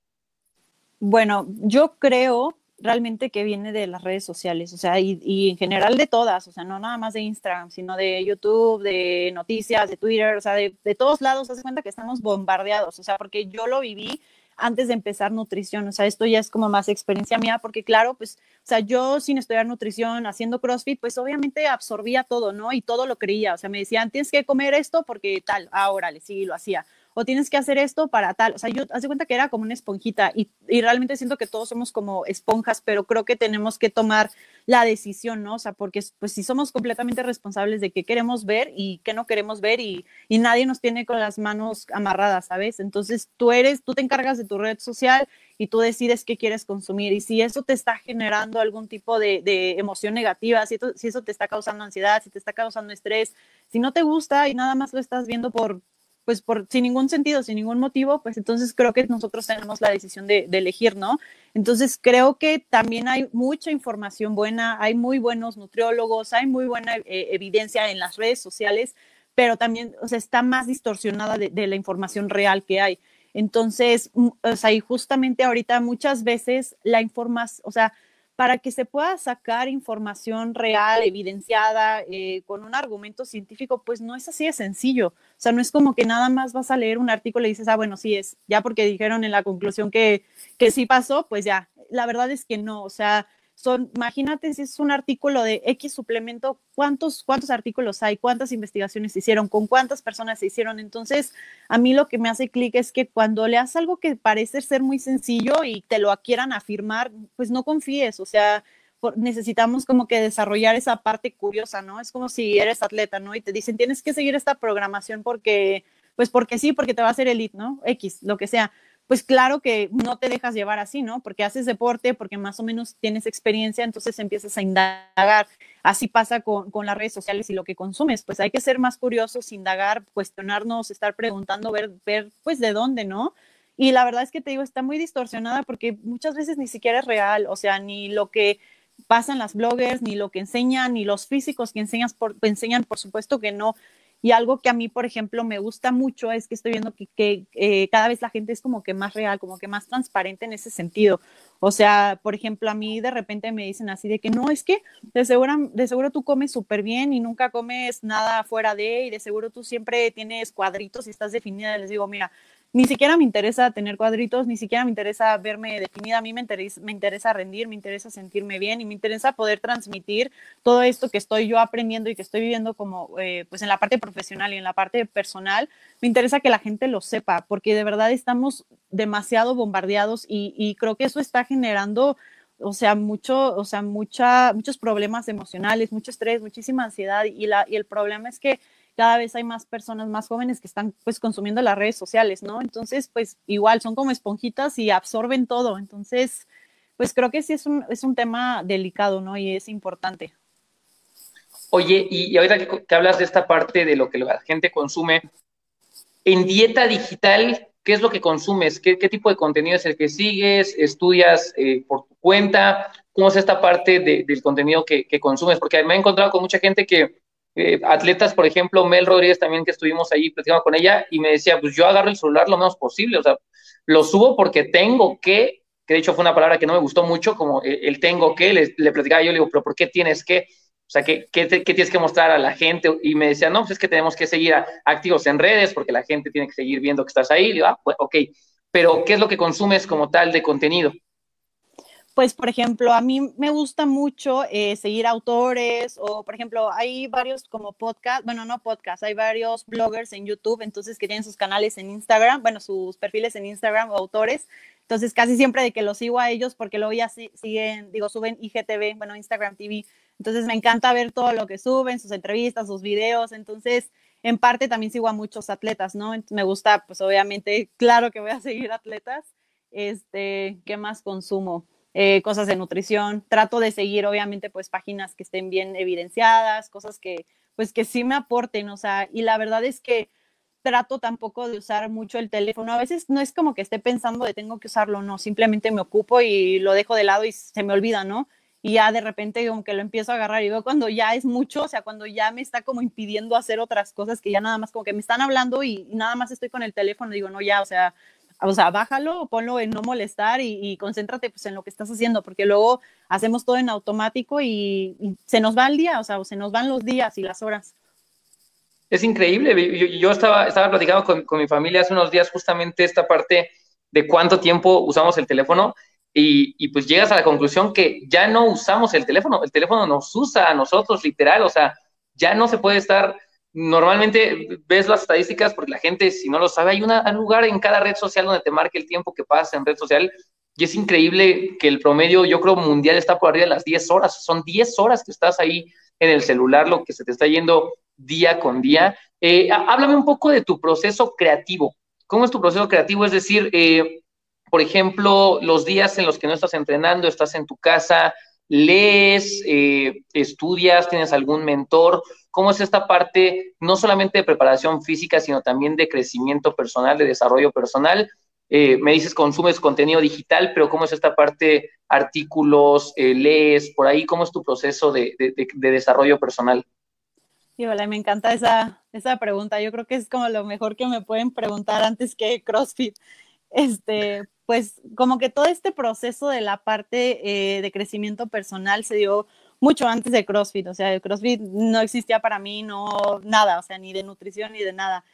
S2: Bueno, yo creo realmente que viene de las redes sociales, o sea, y, en general de todas, o sea, no nada más de Instagram, sino de YouTube, de noticias, de Twitter, o sea, de, de todos lados, haz cuenta que estamos bombardeados, o sea, porque yo lo viví antes de empezar nutrición, o sea, esto ya es como más experiencia mía, porque claro, pues, o sea, yo sin estudiar nutrición, haciendo CrossFit, pues obviamente absorbía todo, ¿no? Y todo lo creía, o sea, me decían, tienes que comer esto porque tal, ahora le sí, lo hacía tienes que hacer esto para tal. O sea, yo hace cuenta que era como una esponjita y, realmente siento que todos somos como esponjas, pero creo que tenemos que tomar la decisión, ¿no? O sea, porque pues si somos completamente responsables de qué queremos ver y qué no queremos ver y, nadie nos tiene con las manos amarradas, ¿sabes? Entonces tú eres, tú te encargas de tu red social y tú decides qué quieres consumir. Y si eso te está generando algún tipo de, de emoción negativa, si, si eso te está causando ansiedad, si te está causando estrés, si no te gusta y nada más lo estás viendo por pues por, sin ningún sentido, sin ningún motivo, pues entonces creo que nosotros tenemos la decisión de, elegir, ¿no? Entonces creo que también hay mucha información buena, hay muy buenos nutriólogos, hay muy buena eh, evidencia en las redes sociales, pero también, o sea, está más distorsionada de, de la información real que hay. Entonces, o sea, y justamente ahorita muchas veces la información, o sea, para que se pueda sacar información real, evidenciada, eh, con un argumento científico, pues no es así de sencillo. O sea, no es como que nada más vas a leer un artículo y dices, ah, bueno, sí es, ya porque dijeron en la conclusión que, que sí pasó, pues ya. La verdad es que no, o sea, son, imagínate si es un artículo de X suplemento, ¿cuántos, cuántos artículos hay? ¿Cuántas investigaciones se hicieron? ¿Con cuántas personas se hicieron? Entonces, a mí lo que me hace clic es que cuando leas algo que parece ser muy sencillo y te lo quieran afirmar, pues no confíes, o sea, necesitamos como que desarrollar esa parte curiosa, ¿no? Es como si eres atleta, ¿no? Y te dicen, tienes que seguir esta programación porque, pues porque sí, porque te va a hacer elite, ¿no? X, lo que sea pues claro que no te dejas llevar así, ¿no? Porque haces deporte, porque más o menos tienes experiencia, entonces empiezas a indagar. Así pasa con, las redes sociales y lo que consumes. Pues hay que ser más curiosos, indagar, cuestionarnos, estar preguntando, ver, ver pues de dónde, ¿no? Y la verdad es que te digo, está muy distorsionada porque muchas veces ni siquiera es real, o sea, ni lo que pasan las bloggers, ni lo que enseñan, ni los físicos que enseñan, por supuesto que no. Y algo que a mí, por ejemplo, me gusta mucho es que estoy viendo que, eh, cada vez la gente es como que más real, como que más transparente en ese sentido. O sea, por ejemplo, a mí de repente me dicen así de que no, es que de seguro, de seguro tú comes súper bien y nunca comes nada fuera de, y de seguro tú siempre tienes cuadritos y estás definida. Les digo, mira, ni siquiera me interesa tener cuadritos, ni siquiera me interesa verme definida, a mí me interesa, me interesa rendir, me interesa sentirme bien y me interesa poder transmitir todo esto que estoy yo aprendiendo y que estoy viviendo como, eh, pues en la parte profesional y en la parte personal, me interesa que la gente lo sepa, porque de verdad estamos demasiado bombardeados y, y creo que eso está generando o sea, mucho, o sea, mucha, muchos problemas emocionales, mucho estrés, muchísima ansiedad y, la, y el problema es que cada vez hay más personas más jóvenes que están pues consumiendo las redes sociales, ¿no? Entonces, pues igual son como esponjitas y absorben todo. Entonces, pues creo que sí es un, es un tema delicado, ¿no? Y es importante.
S1: Oye, y, ahorita que, hablas de esta parte de lo que la gente consume, en dieta digital, ¿qué es lo que consumes? ¿Qué, tipo de contenido es el que sigues? ¿Estudias eh, por tu cuenta? ¿Cómo es esta parte del contenido que, que, consumes? Porque me he encontrado con mucha gente que eh, atletas, por ejemplo, Mel Rodríguez también, que estuvimos ahí platicando con ella, y me decía, pues yo agarro el celular lo menos posible, o sea, lo subo porque tengo que, que de hecho fue una palabra que no me gustó mucho, como el, tengo que, le, le, platicaba yo, le digo, pero ¿por qué tienes que? O sea, ¿qué, ¿qué, tienes que mostrar a la gente? Y me decía, no, pues es que tenemos que seguir activos en redes porque la gente tiene que seguir viendo que estás ahí. Y digo, ah, pues, ok, pero ¿qué es lo que consumes como tal de contenido?
S2: Pues, por ejemplo, a mí me gusta mucho eh, seguir autores o, por ejemplo, hay varios como podcast, bueno, no podcast, hay varios bloggers en YouTube, entonces que tienen sus canales en Instagram, bueno, sus perfiles en Instagram o autores. Entonces, casi siempre de que los sigo a ellos porque luego ya siguen, digo, suben IGTV, bueno, Instagram TV. Entonces, me encanta ver todo lo que suben, sus entrevistas, sus videos. Entonces, en parte también sigo a muchos atletas, ¿no? me gusta, pues obviamente, claro que voy a seguir atletas. Este, ¿qué más consumo? Eh, cosas de nutrición. Trato de seguir, obviamente, pues páginas que estén bien evidenciadas, cosas que, pues que sí me aporten, o sea, y la verdad es que trato tampoco de usar mucho el teléfono. A veces no es como que esté pensando de tengo que usarlo, no, simplemente me ocupo y lo dejo de lado y se me olvida, ¿no? Y ya de repente como que lo empiezo a agarrar y veo cuando ya es mucho, o sea, cuando ya me está como impidiendo hacer otras cosas que ya nada más como que me están hablando y nada más estoy con el teléfono, digo, no, ya, o sea, o sea, bájalo, ponlo en no molestar y, concéntrate pues en lo que estás haciendo, porque luego hacemos todo en automático y, se nos va el día, o sea, se nos van los días y las horas.
S1: Es increíble, yo, estaba, estaba platicando con, con, mi familia hace unos días justamente esta parte de cuánto tiempo usamos el teléfono y, y pues llegas a la conclusión que ya no usamos el teléfono, el teléfono nos usa a nosotros literal, o sea, ya no se puede estar normalmente ves las estadísticas porque la gente, si no lo sabe, hay un lugar en cada red social donde te marque el tiempo que pasas en red social y es increíble que el promedio, yo creo, mundial está por arriba de las 10 horas. Son 10 horas que estás ahí en el celular, lo que se te está yendo día con día. Eh, háblame un poco de tu proceso creativo. ¿Cómo es tu proceso creativo? Es decir, eh, por ejemplo, los días en los que no estás entrenando, estás en tu casa, ¿Lees, eh, estudias, tienes algún mentor? ¿Cómo es esta parte, no solamente de preparación física, sino también de crecimiento personal, de desarrollo personal? Eh, me dices, consumes contenido digital, pero ¿cómo es esta parte, artículos, eh, lees, por ahí? ¿Cómo es tu proceso de, desarrollo personal?
S2: Sí, hola, me encanta esa, esa pregunta. Yo creo que es como lo mejor que me pueden preguntar antes que CrossFit. Este, pues como que todo este proceso de la parte eh, de crecimiento personal se dio mucho antes de CrossFit, o sea, el CrossFit no existía para mí, no, nada, o sea, ni de nutrición ni de nada.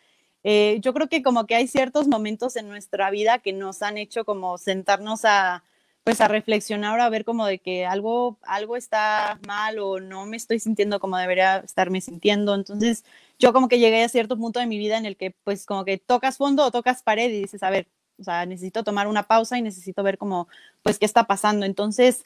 S2: Eh, yo creo que como que hay ciertos momentos en nuestra vida que nos han hecho como sentarnos a, pues a reflexionar, a ver como de que algo, algo está mal o no me estoy sintiendo como debería estarme sintiendo. Entonces, yo como que llegué a cierto punto de mi vida en el que pues como que tocas fondo o tocas pared y dices, a ver, o sea, necesito tomar una pausa y necesito ver cómo, pues, qué está pasando. Entonces,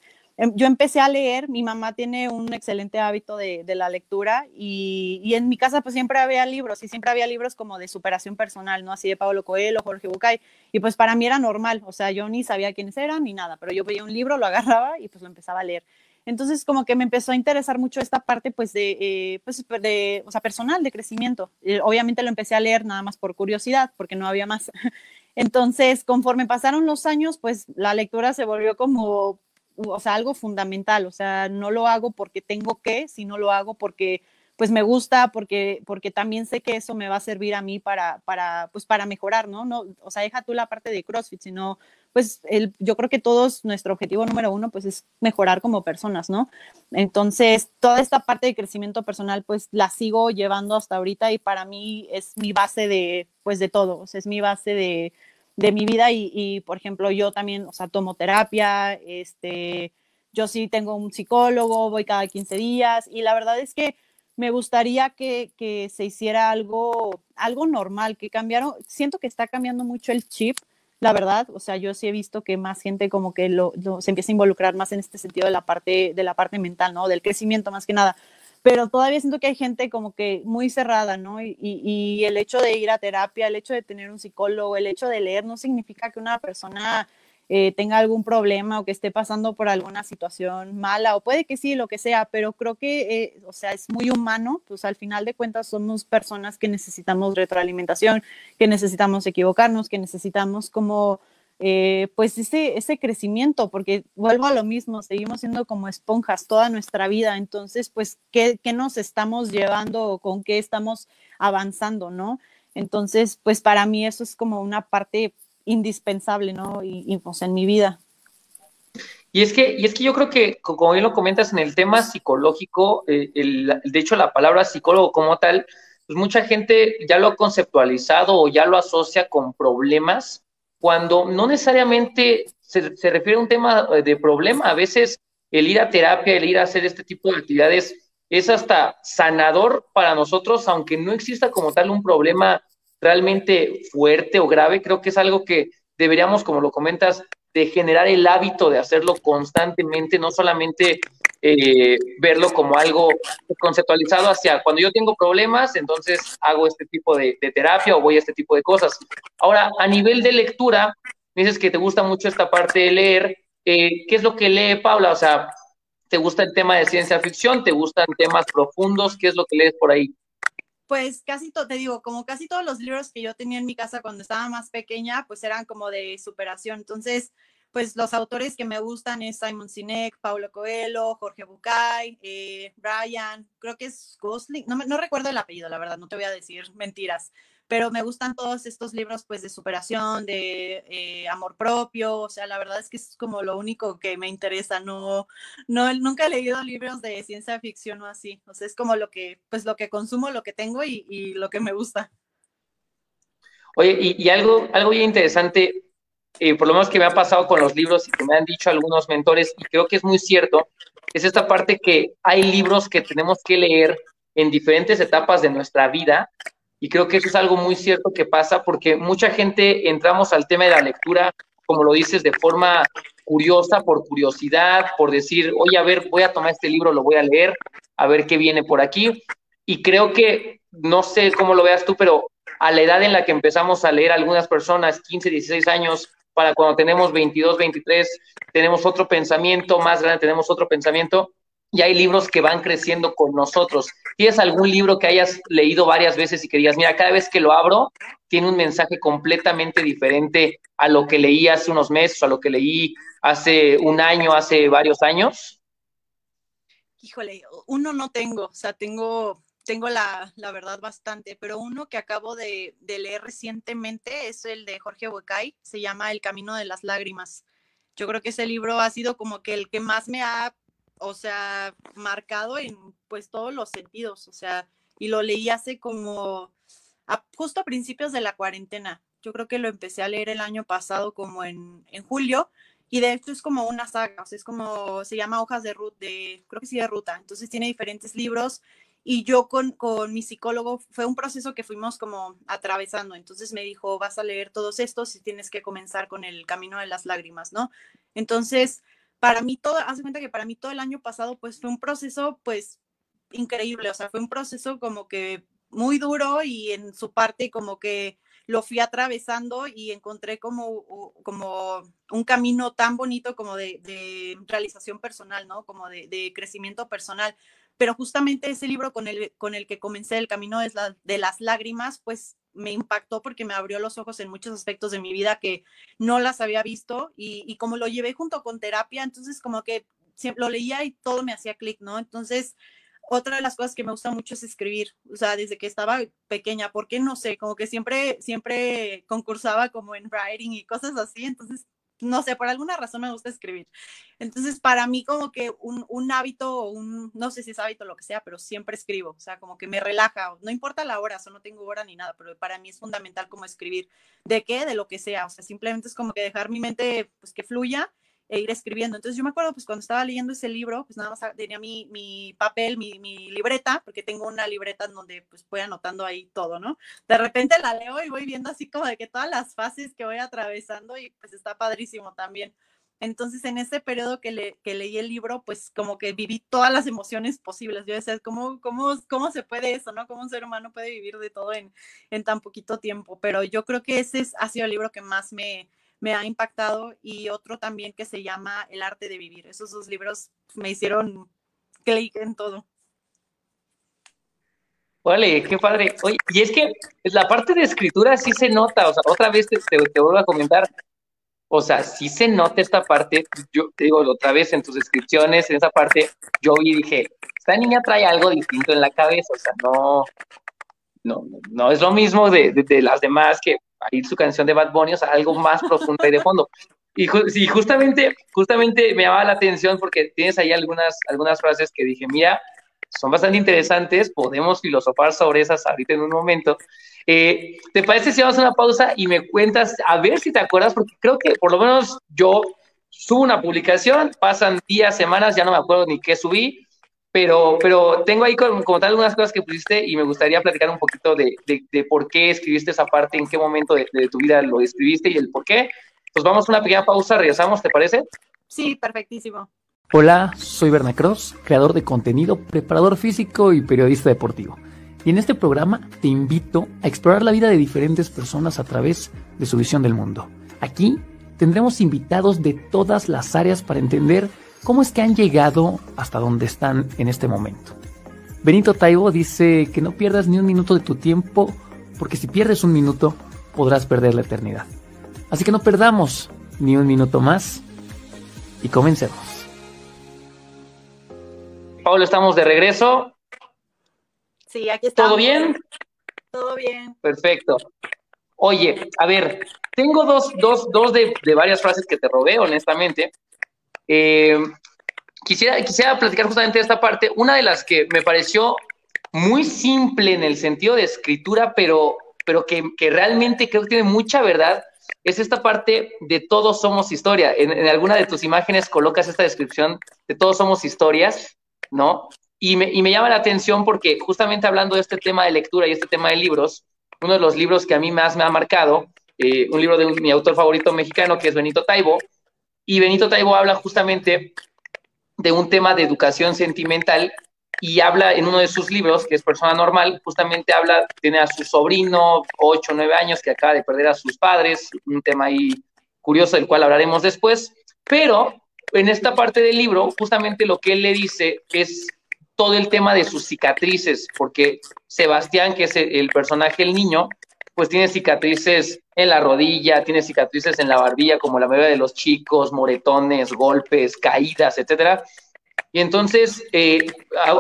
S2: yo empecé a leer, mi mamá tiene un excelente hábito de, la lectura y, en mi casa pues siempre había libros y siempre había libros como de superación personal, ¿no? Así de Pablo Coelho, Jorge Bucay, y pues para mí era normal, o sea, yo ni sabía quiénes eran ni nada, pero yo veía un libro, lo agarraba y pues lo empezaba a leer. Entonces, como que me empezó a interesar mucho esta parte, pues, de, eh, pues, de, o sea, personal, de crecimiento. Eh, obviamente lo empecé a leer nada más por curiosidad, porque no había más. Entonces, conforme pasaron los años, pues la lectura se volvió como, o sea, algo fundamental, o sea, no lo hago porque tengo que, sino lo hago porque pues me gusta porque, porque también sé que eso me va a servir a mí para, para, pues para mejorar, ¿no? no o sea, deja tú la parte de CrossFit, sino, pues el, yo creo que todos, nuestro objetivo número uno, pues es mejorar como personas, ¿no? Entonces, toda esta parte de crecimiento personal, pues la sigo llevando hasta ahorita y para mí es mi base de, pues de todo, o sea, es mi base de, de mi vida y, por ejemplo, yo también, o sea, tomo terapia, este, yo sí tengo un psicólogo, voy cada 15 días y la verdad es que me gustaría que, se hiciera algo, algo normal, que cambiaron, siento que está cambiando mucho el chip, la verdad, o sea, yo sí he visto que más gente como que lo, se empieza a involucrar más en este sentido de la parte, de la parte mental, ¿no? Del crecimiento más que nada, pero todavía siento que hay gente como que muy cerrada, ¿no? Y, y, el hecho de ir a terapia, el hecho de tener un psicólogo, el hecho de leer, no significa que una persona eh, tenga algún problema o que esté pasando por alguna situación mala, o puede que sí, lo que sea, pero creo que, eh, o sea, es muy humano, pues al final de cuentas somos personas que necesitamos retroalimentación, que necesitamos equivocarnos, que necesitamos como, eh, pues ese, ese crecimiento, porque vuelvo a lo mismo, seguimos siendo como esponjas toda nuestra vida, entonces, pues, ¿qué, qué nos estamos llevando o con qué estamos avanzando, no? Entonces, pues para mí eso es como una parte indispensable, ¿no? Y, pues en mi vida.
S1: Y es, que, y es que yo creo que, como bien lo comentas, en el tema psicológico, eh, el, de hecho la palabra psicólogo como tal, pues mucha gente ya lo ha conceptualizado o ya lo asocia con problemas, cuando no necesariamente se, se refiere a un tema de problema. A veces el ir a terapia, el ir a hacer este tipo de actividades es hasta sanador para nosotros, aunque no exista como tal un problema realmente fuerte o grave, creo que es algo que deberíamos, como lo comentas, de generar el hábito de hacerlo constantemente, no solamente eh, verlo como algo conceptualizado hacia cuando yo tengo problemas, entonces hago este tipo de, terapia o voy a este tipo de cosas. Ahora, a nivel de lectura, dices que te gusta mucho esta parte de leer. Eh, ¿Qué es lo que lee Paula? O sea, ¿te gusta el tema de ciencia ficción? ¿Te gustan temas profundos? ¿Qué es lo que lees por ahí?
S2: pues casi te digo, como casi todos los libros que yo tenía en mi casa cuando estaba más pequeña, pues eran como de superación. Entonces, pues los autores que me gustan es Simon Sinek, Paulo Coelho, Jorge Bucay, eh, Brian, creo que es Gosling, no, no recuerdo el apellido, la verdad, no te voy a decir mentiras, pero me gustan todos estos libros pues de superación, de eh, amor propio, o sea, la verdad es que es como lo único que me interesa, no, no, nunca he leído libros de ciencia ficción o así, o sea, es como lo que, pues lo que consumo, lo que tengo y, lo que me gusta.
S1: Oye, y, algo, algo bien interesante, eh, por lo menos que me ha pasado con los libros y que me han dicho algunos mentores, y creo que es muy cierto, es esta parte que hay libros que tenemos que leer en diferentes etapas de nuestra vida y creo que eso es algo muy cierto que pasa porque mucha gente entramos al tema de la lectura, como lo dices, de forma curiosa, por curiosidad, por decir, oye, a ver, voy a tomar este libro, lo voy a leer, a ver qué viene por aquí. Y creo que, no sé cómo lo veas tú, pero a la edad en la que empezamos a leer algunas personas, 15, 16 años, para cuando tenemos 22, 23, tenemos otro pensamiento, más grande tenemos otro pensamiento, y hay libros que van creciendo con nosotros. ¿Tienes algún libro que hayas leído varias veces y que digas, mira, cada vez que lo abro, tiene un mensaje completamente diferente a lo que leí hace unos meses, a lo que leí hace un año, hace varios años?
S2: Híjole, uno no tengo, o sea, tengo, tengo la, verdad bastante, pero uno que acabo de, leer recientemente es el de Jorge Huecay, se llama El Camino de las Lágrimas. Yo creo que ese libro ha sido como que el que más me ha o sea, marcado en pues todos los sentidos, o sea, y lo leí hace como justo a principios de la cuarentena. Yo creo que lo empecé a leer el año pasado como en, en julio y de hecho es como una saga, o sea, es como, se llama Hojas de Ruta, de, creo que sí de Ruta, entonces tiene diferentes libros y yo con, con mi psicólogo fue un proceso que fuimos como atravesando, entonces me dijo, vas a leer todos estos y tienes que comenzar con el Camino de las Lágrimas, ¿no? Entonces, para mí todo, hace cuenta que para mí todo el año pasado pues fue un proceso pues increíble, o sea, fue un proceso como que muy duro y en su parte como que lo fui atravesando y encontré como, como un camino tan bonito como de, realización personal, ¿no? Como de, crecimiento personal. Pero justamente ese libro con el, con el que comencé el camino de, de las lágrimas, pues me impactó porque me abrió los ojos en muchos aspectos de mi vida que no las había visto y, como lo llevé junto con terapia, entonces como que lo leía y todo me hacía clic, ¿no? Entonces, otra de las cosas que me gusta mucho es escribir, o sea, desde que estaba pequeña, porque no sé, como que siempre, siempre concursaba como en writing y cosas así, entonces no sé, por alguna razón me gusta escribir. Entonces, para mí como que un, un hábito, un, no sé si es hábito o lo que sea, pero siempre escribo, o sea, como que me relaja, no importa la hora, o no tengo hora ni nada, pero para mí es fundamental como escribir. ¿De qué? De lo que sea, o sea, simplemente es como que dejar mi mente, pues que fluya e ir escribiendo. Entonces yo me acuerdo, pues cuando estaba leyendo ese libro, pues nada más tenía mi, mi papel, mi, mi, libreta, porque tengo una libreta en donde pues voy anotando ahí todo, ¿no? De repente la leo y voy viendo así como de que todas las fases que voy atravesando y pues está padrísimo también. Entonces, en ese periodo que, le, que leí el libro, pues como que viví todas las emociones posibles. Yo decía, ¿cómo, cómo, cómo se puede eso, no? ¿Cómo un ser humano puede vivir de todo en, en tan poquito tiempo? Pero yo creo que ese es, ha sido el libro que más me, me ha impactado y otro también que se llama El arte de vivir. Esos dos libros me hicieron clic en todo.
S1: Vale, qué padre. Oye, y es que la parte de escritura sí se nota, o sea, otra vez te, te, vuelvo a comentar, o sea, sí se nota esta parte, yo te digo otra vez en tus descripciones, en esa parte, yo vi dije, esta niña trae algo distinto en la cabeza, o sea, no, no, no es lo mismo de, de las demás que ahí su canción de Bad Bunny, o sea, algo más profundo y de fondo. Y, justamente, justamente me llamaba la atención porque tienes ahí algunas, algunas frases que dije, mira, son bastante interesantes, podemos filosofar sobre esas ahorita en un momento. Eh, ¿Te parece si vamos a una pausa y me cuentas, a ver si te acuerdas, porque creo que por lo menos yo subo una publicación, pasan días, semanas, ya no me acuerdo ni qué subí, pero, pero tengo ahí como, tal algunas cosas que pusiste y me gustaría platicar un poquito de, de, por qué escribiste esa parte, en qué momento de, tu vida lo escribiste y el por qué. Pues vamos a una pequeña pausa, regresamos, ¿te parece?
S2: Sí, perfectísimo.
S3: Hola, soy Berna Cross, creador de contenido, preparador físico y periodista deportivo. Y en este programa te invito a explorar la vida de diferentes personas a través de su visión del mundo. Aquí tendremos invitados de todas las áreas para entender ¿Cómo es que han llegado hasta donde están en este momento? Benito Taibo dice que no pierdas ni un minuto de tu tiempo, porque si pierdes un minuto, podrás perder la eternidad. Así que no perdamos ni un minuto más y comencemos.
S1: Pablo, estamos de regreso.
S2: Sí, aquí estamos.
S1: ¿Todo bien?
S2: Todo bien.
S1: Perfecto. Oye, a ver, tengo dos, dos, dos de, de varias frases que te robé, honestamente. Eh, quisiera, quisiera platicar justamente de esta parte, una de las que me pareció muy simple en el sentido de escritura, pero, pero que, realmente creo que tiene mucha verdad, es esta parte de todos somos historia. En, alguna de tus imágenes colocas esta descripción de todos somos historias, ¿no? Y me, llama la atención porque justamente hablando de este tema de lectura y este tema de libros, uno de los libros que a mí más me ha marcado, eh, un libro de mi autor favorito mexicano, que es Benito Taibo, y Benito Taibo habla justamente de un tema de educación sentimental y habla en uno de sus libros, que es Persona Normal, justamente habla, tiene a su sobrino, 8 o 9 años, que acaba de perder a sus padres, un tema ahí curioso del cual hablaremos después, pero en esta parte del libro, justamente lo que él le dice es todo el tema de sus cicatrices, porque Sebastián, que es el personaje, el niño, pues tiene cicatrices en la rodilla, tiene cicatrices en la barbilla, como la mayoría de los chicos, moretones, golpes, caídas, etcétera. Y entonces eh,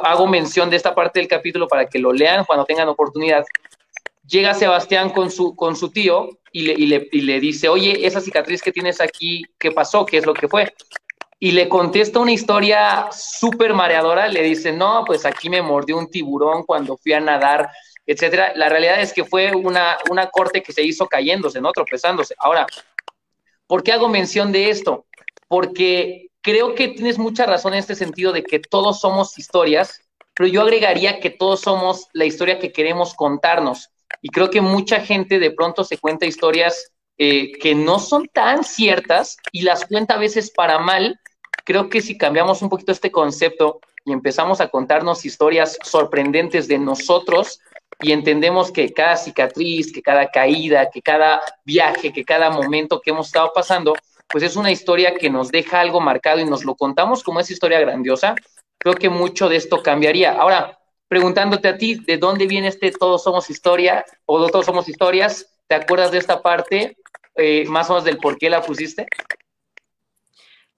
S1: hago mención de esta parte del capítulo para que lo lean cuando tengan oportunidad. Llega Sebastián con su, con su tío y le, y, le, y le dice, oye, esa cicatriz que tienes aquí, ¿qué pasó? ¿Qué es lo que fue? y le contesta una historia súper mareadora, le dice, no, pues aquí me mordió un tiburón cuando fui a nadar, etcétera. La realidad es que fue una, una corte que se hizo cayéndose, ¿no? Tropezándose. Ahora, ¿por qué hago mención de esto? Porque creo que tienes mucha razón en este sentido de que todos somos historias, pero yo agregaría que todos somos la historia que queremos contarnos. Y creo que mucha gente de pronto se cuenta historias eh, que no son tan ciertas y las cuenta a veces para mal creo que si cambiamos un poquito este concepto y empezamos a contarnos historias sorprendentes de nosotros y entendemos que cada cicatriz, que cada caída, que cada viaje, que cada momento que hemos estado pasando, pues es una historia que nos deja algo marcado y nos lo contamos como esa historia grandiosa, creo que mucho de esto cambiaría. Ahora, preguntándote a ti, ¿de dónde viene este Todos somos historia o Todos somos historias? ¿Te acuerdas de esta parte? Eh, más o menos del por qué la pusiste.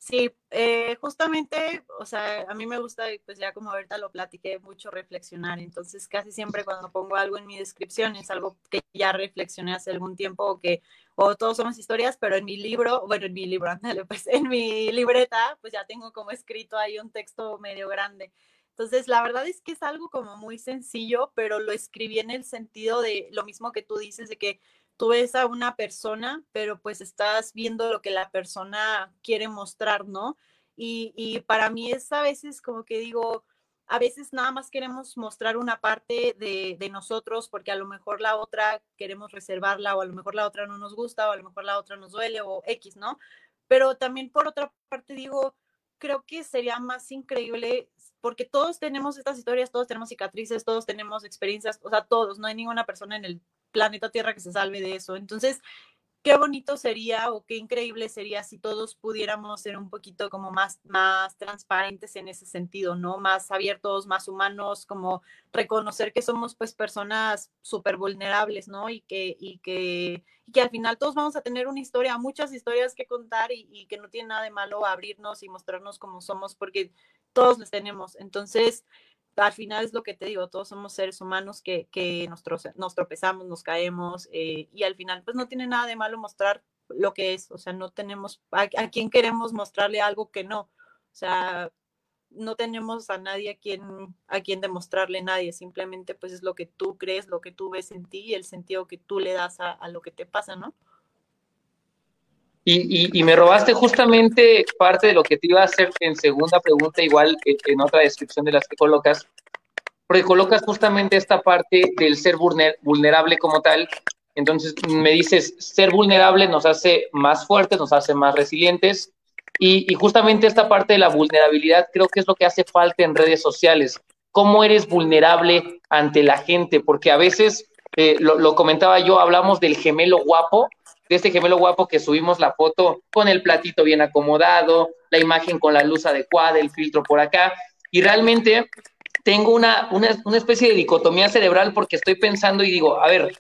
S2: Sí, eh, justamente, o sea, a mí me gusta, pues ya como ahorita lo platiqué, mucho reflexionar. Entonces, casi siempre cuando pongo algo en mi descripción es algo que ya reflexioné hace algún tiempo o que, o todos somos historias, pero en mi libro, bueno, en mi libro, pues en mi libreta, pues ya tengo como escrito ahí un texto medio grande. Entonces, la verdad es que es algo como muy sencillo, pero lo escribí en el sentido de lo mismo que tú dices, de que tú ves a una persona, pero pues estás viendo lo que la persona quiere mostrar, ¿no? Y, para mí es a veces como que digo, a veces nada más queremos mostrar una parte de, de, nosotros porque a lo mejor la otra queremos reservarla o a lo mejor la otra no nos gusta o a lo mejor la otra nos duele o X, ¿no? Pero también por otra parte digo, creo que sería más increíble porque todos tenemos estas historias, todos tenemos cicatrices, todos tenemos experiencias, o sea, todos, no hay ninguna persona en el planeta Tierra que se salve de eso. Entonces, qué bonito sería o qué increíble sería si todos pudiéramos ser un poquito como más, más transparentes en ese sentido, ¿no? Más abiertos, más humanos, como reconocer que somos pues personas súper vulnerables, ¿no? Y que, y que, y que al final todos vamos a tener una historia, muchas historias que contar y, y que no tiene nada de malo abrirnos y mostrarnos como somos porque todos las tenemos. Entonces, al final es lo que te digo, todos somos seres humanos que, que nos, nos, tropezamos, nos caemos eh, y al final pues no tiene nada de malo mostrar lo que es, o sea, no tenemos, a, a quién queremos mostrarle algo que no, o sea, no tenemos a nadie a quien, a quien demostrarle nadie, simplemente pues es lo que tú crees, lo que tú ves en ti y el sentido que tú le das a, a lo que te pasa, ¿no?
S1: Y, me robaste justamente parte de lo que te iba a hacer en segunda pregunta, igual en otra descripción de las que colocas, porque colocas justamente esta parte del ser vulnerable como tal. Entonces me dices, ser vulnerable nos hace más fuertes, nos hace más resilientes. Y, y justamente esta parte de la vulnerabilidad creo que es lo que hace falta en redes sociales. ¿Cómo eres vulnerable ante la gente? Porque a veces, eh, lo, lo comentaba yo, hablamos del gemelo guapo, de este gemelo guapo que subimos la foto con el platito bien acomodado, la imagen con la luz adecuada, el filtro por acá. Y realmente tengo una, una, una especie de dicotomía cerebral porque estoy pensando y digo, a ver,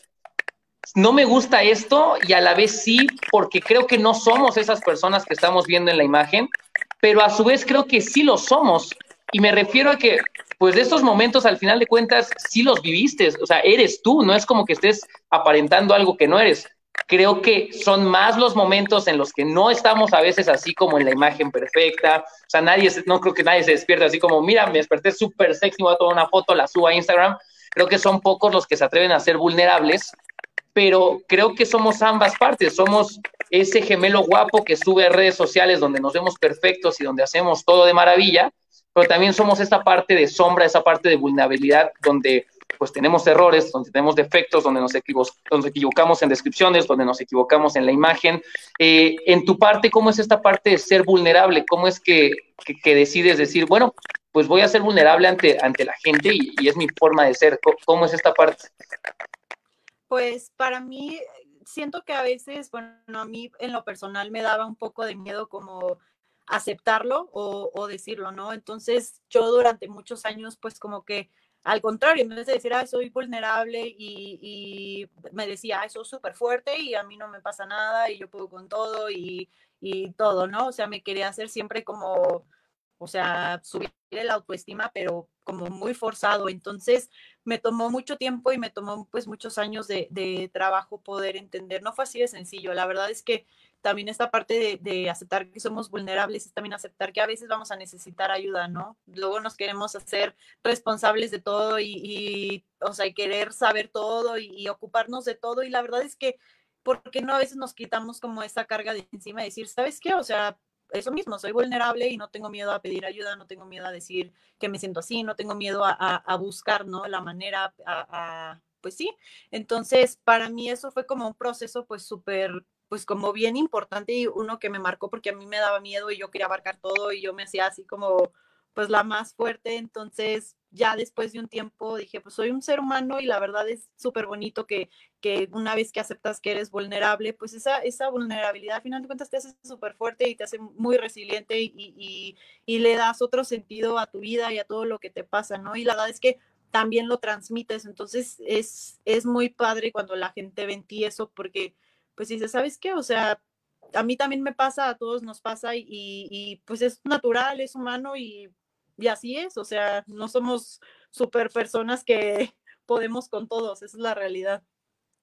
S1: no me gusta esto y a la vez sí, porque creo que no somos esas personas que estamos viendo en la imagen, pero a su vez creo que sí lo somos. Y me refiero a que, pues de estos momentos, al final de cuentas, sí los viviste, o sea, eres tú, no es como que estés aparentando algo que no eres creo que son más los momentos en los que no estamos a veces así como en la imagen perfecta. O sea, nadie, no creo que nadie se despierte así como, mira, me desperté súper sexy, voy a tomar una foto, la subo a Instagram. Creo que son pocos los que se atreven a ser vulnerables, pero creo que somos ambas partes. Somos ese gemelo guapo que sube a redes sociales donde nos vemos perfectos y donde hacemos todo de maravilla, pero también somos esa parte de sombra, esa parte de vulnerabilidad donde pues tenemos errores, donde tenemos defectos, donde nos, equivocamos en descripciones, donde nos equivocamos en la imagen. Eh, en tu parte, ¿cómo es esta parte de ser vulnerable? ¿Cómo es que, decides decir, bueno, pues voy a ser vulnerable ante, ante la gente y, es mi forma de ser? ¿Cómo es esta parte?
S2: Pues para mí, siento que a veces, bueno, a mí en lo personal me daba un poco de miedo como aceptarlo o, decirlo, ¿no? Entonces yo durante muchos años pues como que al contrario, en vez de decir, soy vulnerable y, me decía, ah, soy súper fuerte y a mí no me pasa nada y yo puedo con todo y, y todo, ¿no? O sea, me quería hacer siempre como, o sea, subir el autoestima, pero como muy forzado. Entonces, me tomó mucho tiempo y me tomó pues muchos años de, de trabajo poder entender. No fue así de sencillo. La verdad es que también esta parte de, aceptar que somos vulnerables es también aceptar que a veces vamos a necesitar ayuda, ¿no? Luego nos queremos hacer responsables de todo y, o sea, y querer saber todo y, ocuparnos de todo. Y la verdad es que, ¿por qué no a veces nos quitamos como esa carga de encima y decir, ¿sabes qué? O sea, eso mismo, soy vulnerable y no tengo miedo a pedir ayuda, no tengo miedo a decir que me siento así, no tengo miedo a, buscar, ¿no? La manera, a, pues sí. Entonces, para mí eso fue como un proceso pues súper pues como bien importante y uno que me marcó porque a mí me daba miedo y yo quería abarcar todo y yo me hacía así como pues la más fuerte. Entonces ya después de un tiempo dije, pues soy un ser humano y la verdad es súper bonito que, que una vez que aceptas que eres vulnerable, pues esa, esa vulnerabilidad al final de cuentas te hace súper fuerte y te hace muy resiliente y, y, y, le das otro sentido a tu vida y a todo lo que te pasa, ¿no? Y la verdad es que también lo transmites, entonces es, es muy padre cuando la gente ve en ti eso porque pues dice, ¿sabes qué? O sea, a mí también me pasa, a todos nos pasa y, pues es natural, es humano y, y, así es, o sea, no somos super personas que podemos con todos, esa es la realidad.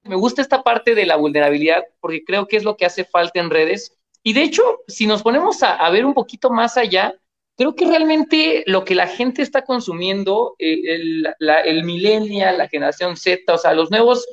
S1: Me gusta esta parte de la vulnerabilidad porque creo que es lo que hace falta en redes. Y de hecho, si nos ponemos a, ver un poquito más allá, creo que realmente lo que la gente está consumiendo, eh, el, la, el millennial, la generación Z, o sea, los nuevos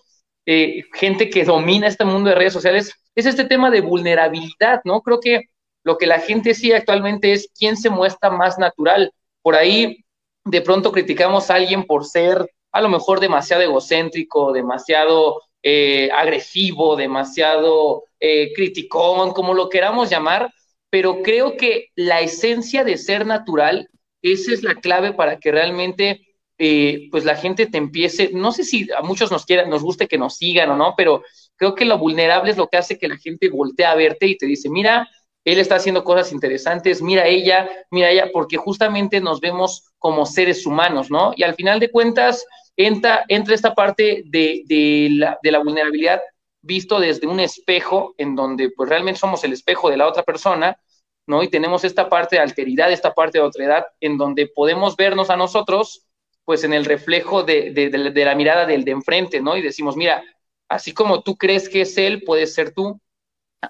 S1: eh, gente que domina este mundo de redes sociales, es este tema de vulnerabilidad, ¿no? Creo que lo que la gente sí actualmente es quién se muestra más natural. Por ahí de pronto criticamos a alguien por ser a lo mejor demasiado egocéntrico, demasiado eh, agresivo, demasiado eh, criticón, como lo queramos llamar, pero creo que la esencia de ser natural, esa es la clave para que realmente eh, pues la gente te empiece, no sé si a muchos nos quieran, nos guste que nos sigan o no, pero creo que lo vulnerable es lo que hace que la gente voltee a verte y te dice, mira, él está haciendo cosas interesantes, mira ella, mira ella, porque justamente nos vemos como seres humanos, ¿no? Y al final de cuentas entra, entra esta parte de, de, la, de la vulnerabilidad visto desde un espejo, en donde pues realmente somos el espejo de la otra persona, ¿no? Y tenemos esta parte de alteridad, esta parte de otredad, en donde podemos vernos a nosotros pues en el reflejo de, la mirada del de enfrente, ¿no? Y decimos, mira, así como tú crees que es él, puede ser tú,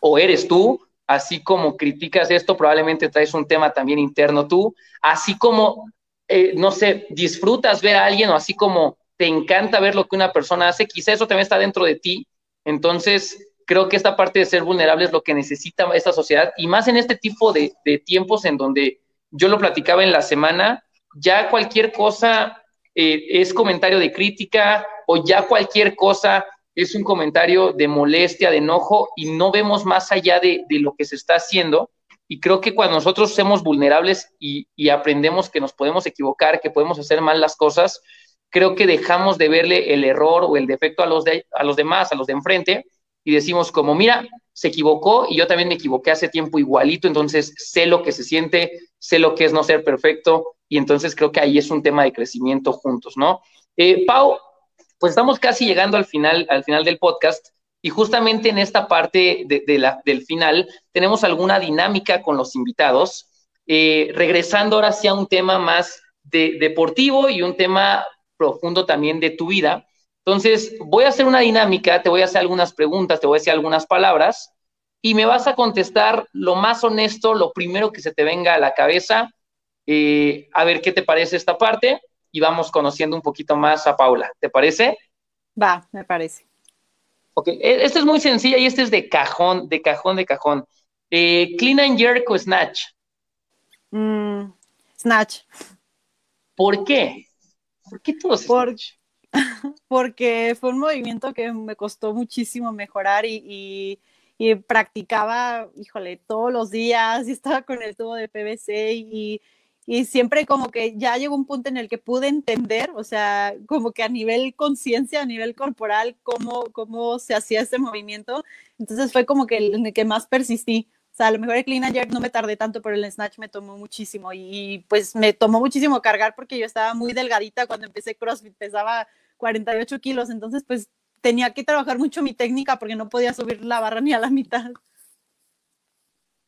S1: o eres tú, así como criticas esto, probablemente traes un tema también interno tú, así como, eh, no sé, disfrutas ver a alguien o así como te encanta ver lo que una persona hace, quizá eso también está dentro de ti. Entonces, creo que esta parte de ser vulnerable es lo que necesita esta sociedad y más en este tipo de tiempos en donde yo lo platicaba en la semana, ya cualquier cosa eh, es comentario de crítica o ya cualquier cosa es un comentario de molestia, de enojo y no vemos más allá de, lo que se está haciendo. Y creo que cuando nosotros somos vulnerables y, aprendemos que nos podemos equivocar, que podemos hacer mal las cosas, creo que dejamos de verle el error o el defecto a los, a los demás, a los de enfrente, y decimos como, mira, se equivocó y yo también me equivoqué hace tiempo igualito, entonces sé lo que se siente, sé lo que es no ser perfecto, y entonces creo que ahí es un tema de crecimiento juntos, ¿no? Eh, Pau, pues estamos casi llegando al final, al final del podcast y justamente en esta parte de, la, del final tenemos alguna dinámica con los invitados, eh, regresando ahora sí a un tema más de, deportivo y un tema profundo también de tu vida. Entonces, voy a hacer una dinámica, te voy a hacer algunas preguntas, te voy a decir algunas palabras y me vas a contestar lo más honesto, lo primero que se te venga a la cabeza eh, a ver qué te parece esta parte y vamos conociendo un poquito más a Paula. ¿Te parece?
S2: Va, me parece.
S1: Ok, e, esta es muy sencilla y este es de cajón, de cajón, de cajón. Eh, clean and jerk o snatch.
S2: Mm, snatch.
S1: ¿Por qué? ¿Por qué todos
S2: Por, Porque fue un movimiento que me costó muchísimo mejorar y, practicaba, híjole, todos los días y estaba con el tubo de PVC y, y siempre como que ya llegó un punto en el que pude entender, o sea, como que a nivel conciencia, a nivel corporal, cómo, cómo se hacía ese movimiento. Entonces fue como que el, que más persistí. O sea, a lo mejor el clean and jerk no me tardé tanto, pero el snatch me tomó muchísimo y, pues me tomó muchísimo cargar porque yo estaba muy delgadita cuando empecé CrossFit, pesaba 48 kilos, entonces pues tenía que trabajar mucho mi técnica porque no podía subir la barra ni a la mitad.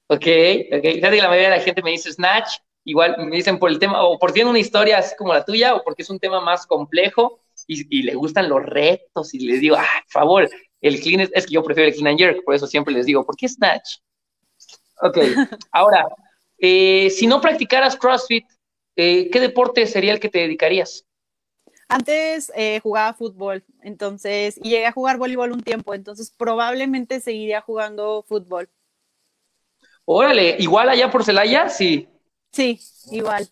S1: Ok, ok. la mayoría de la gente me dice snatch igual me dicen por el tema, o porque tiene una historia así como la tuya, o porque es un tema más complejo y, le gustan los retos, y les digo, ah, por favor, el clean es, que yo prefiero el clean and jerk, por eso siempre les digo, ¿por qué snatch? Ok, ahora, eh, si no practicaras CrossFit, eh, ¿qué deporte sería el que te dedicarías?
S2: Antes eh, jugaba fútbol, entonces, y llegué a jugar voleibol un tiempo, entonces probablemente seguiría jugando fútbol.
S1: Órale, igual allá por Celaya, sí.
S2: Sí, igual.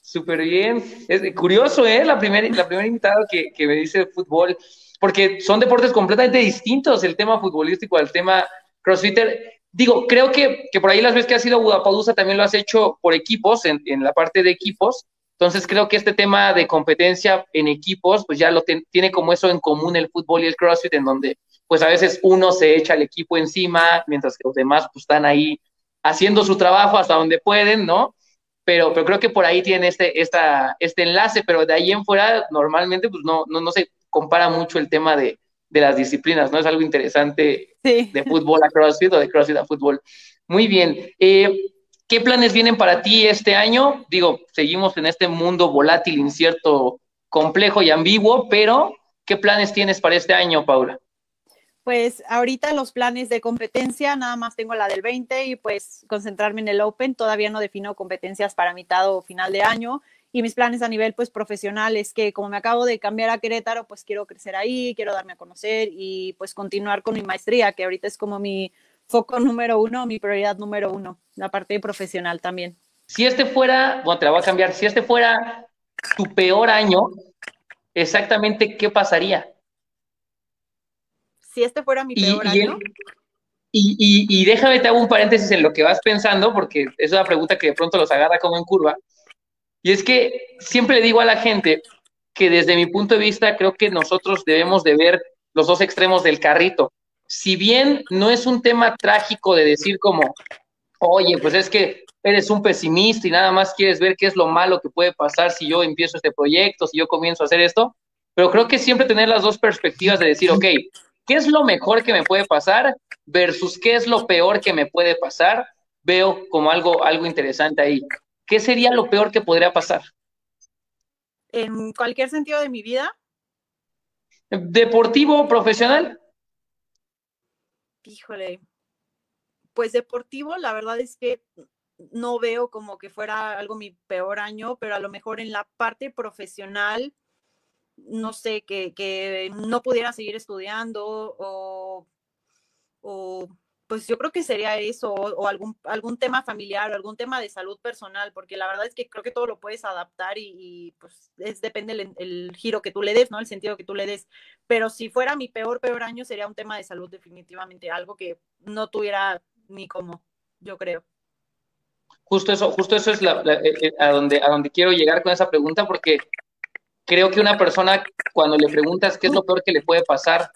S1: Súper bien. Es curioso, ¿eh? La primera la primera invitada que, me dice fútbol, porque son deportes completamente distintos, el tema futbolístico al tema crossfitter. Digo, creo que, por ahí las veces que has ido a Budapest también lo has hecho por equipos, en, la parte de equipos. Entonces creo que este tema de competencia en equipos, pues ya lo tiene como eso en común el fútbol y el CrossFit, en donde pues a veces uno se echa el equipo encima, mientras que los demás pues están ahí haciendo su trabajo hasta donde pueden, ¿no? Pero, pero creo que por ahí tiene este, esta, este enlace, pero de ahí en fuera normalmente pues no, no, no se compara mucho el tema de, de las disciplinas, ¿no? Es algo interesante de fútbol a CrossFit o de CrossFit a fútbol. Muy bien. Eh, ¿Qué planes vienen para ti este año? Digo, seguimos en este mundo volátil, incierto, complejo y ambiguo, pero ¿qué planes tienes para este año, Paula?
S2: Pues ahorita los planes de competencia, nada más tengo la del 20 y pues concentrarme en el Open. Todavía no defino competencias para mitad o final de año. Y mis planes a nivel pues profesional es que como me acabo de cambiar a Querétaro, pues quiero crecer ahí, quiero darme a conocer y pues continuar con mi maestría, que ahorita es como mi foco número uno, mi prioridad número uno, la parte profesional también.
S1: Si este fuera, bueno, te la voy a cambiar, si este fuera tu peor año, exactamente qué pasaría?
S2: si este fuera mi peor y, año.
S1: Y, y, déjame te hago un paréntesis en lo que vas pensando, porque es una pregunta que de pronto los agarra como en curva. Y es que siempre le digo a la gente que desde mi punto de vista creo que nosotros debemos de ver los dos extremos del carrito. Si bien no es un tema trágico de decir como, oye, pues es que eres un pesimista y nada más quieres ver qué es lo malo que puede pasar si yo empiezo este proyecto, si yo comienzo a hacer esto, pero creo que siempre tener las dos perspectivas de decir, ok, ¿Qué es lo mejor que me puede pasar versus qué es lo peor que me puede pasar? Veo como algo, algo interesante ahí. ¿Qué sería lo peor que podría pasar?
S2: En cualquier sentido de mi vida.
S1: ¿Deportivo o profesional?
S2: Híjole. Pues deportivo, la verdad es que no veo como que fuera algo mi peor año, pero a lo mejor en la parte profesional no sé, que, no pudiera seguir estudiando o, pues yo creo que sería eso, o, algún, algún tema familiar o algún tema de salud personal, porque la verdad es que creo que todo lo puedes adaptar y, pues es, depende el, giro que tú le des, ¿no? El sentido que tú le des. Pero si fuera mi peor, peor año, sería un tema de salud definitivamente, algo que no tuviera ni como, yo creo.
S1: Justo eso, justo eso es la, eh, eh, a, donde, a donde quiero llegar con esa pregunta, porque creo que una persona cuando le preguntas qué es lo peor que le puede pasar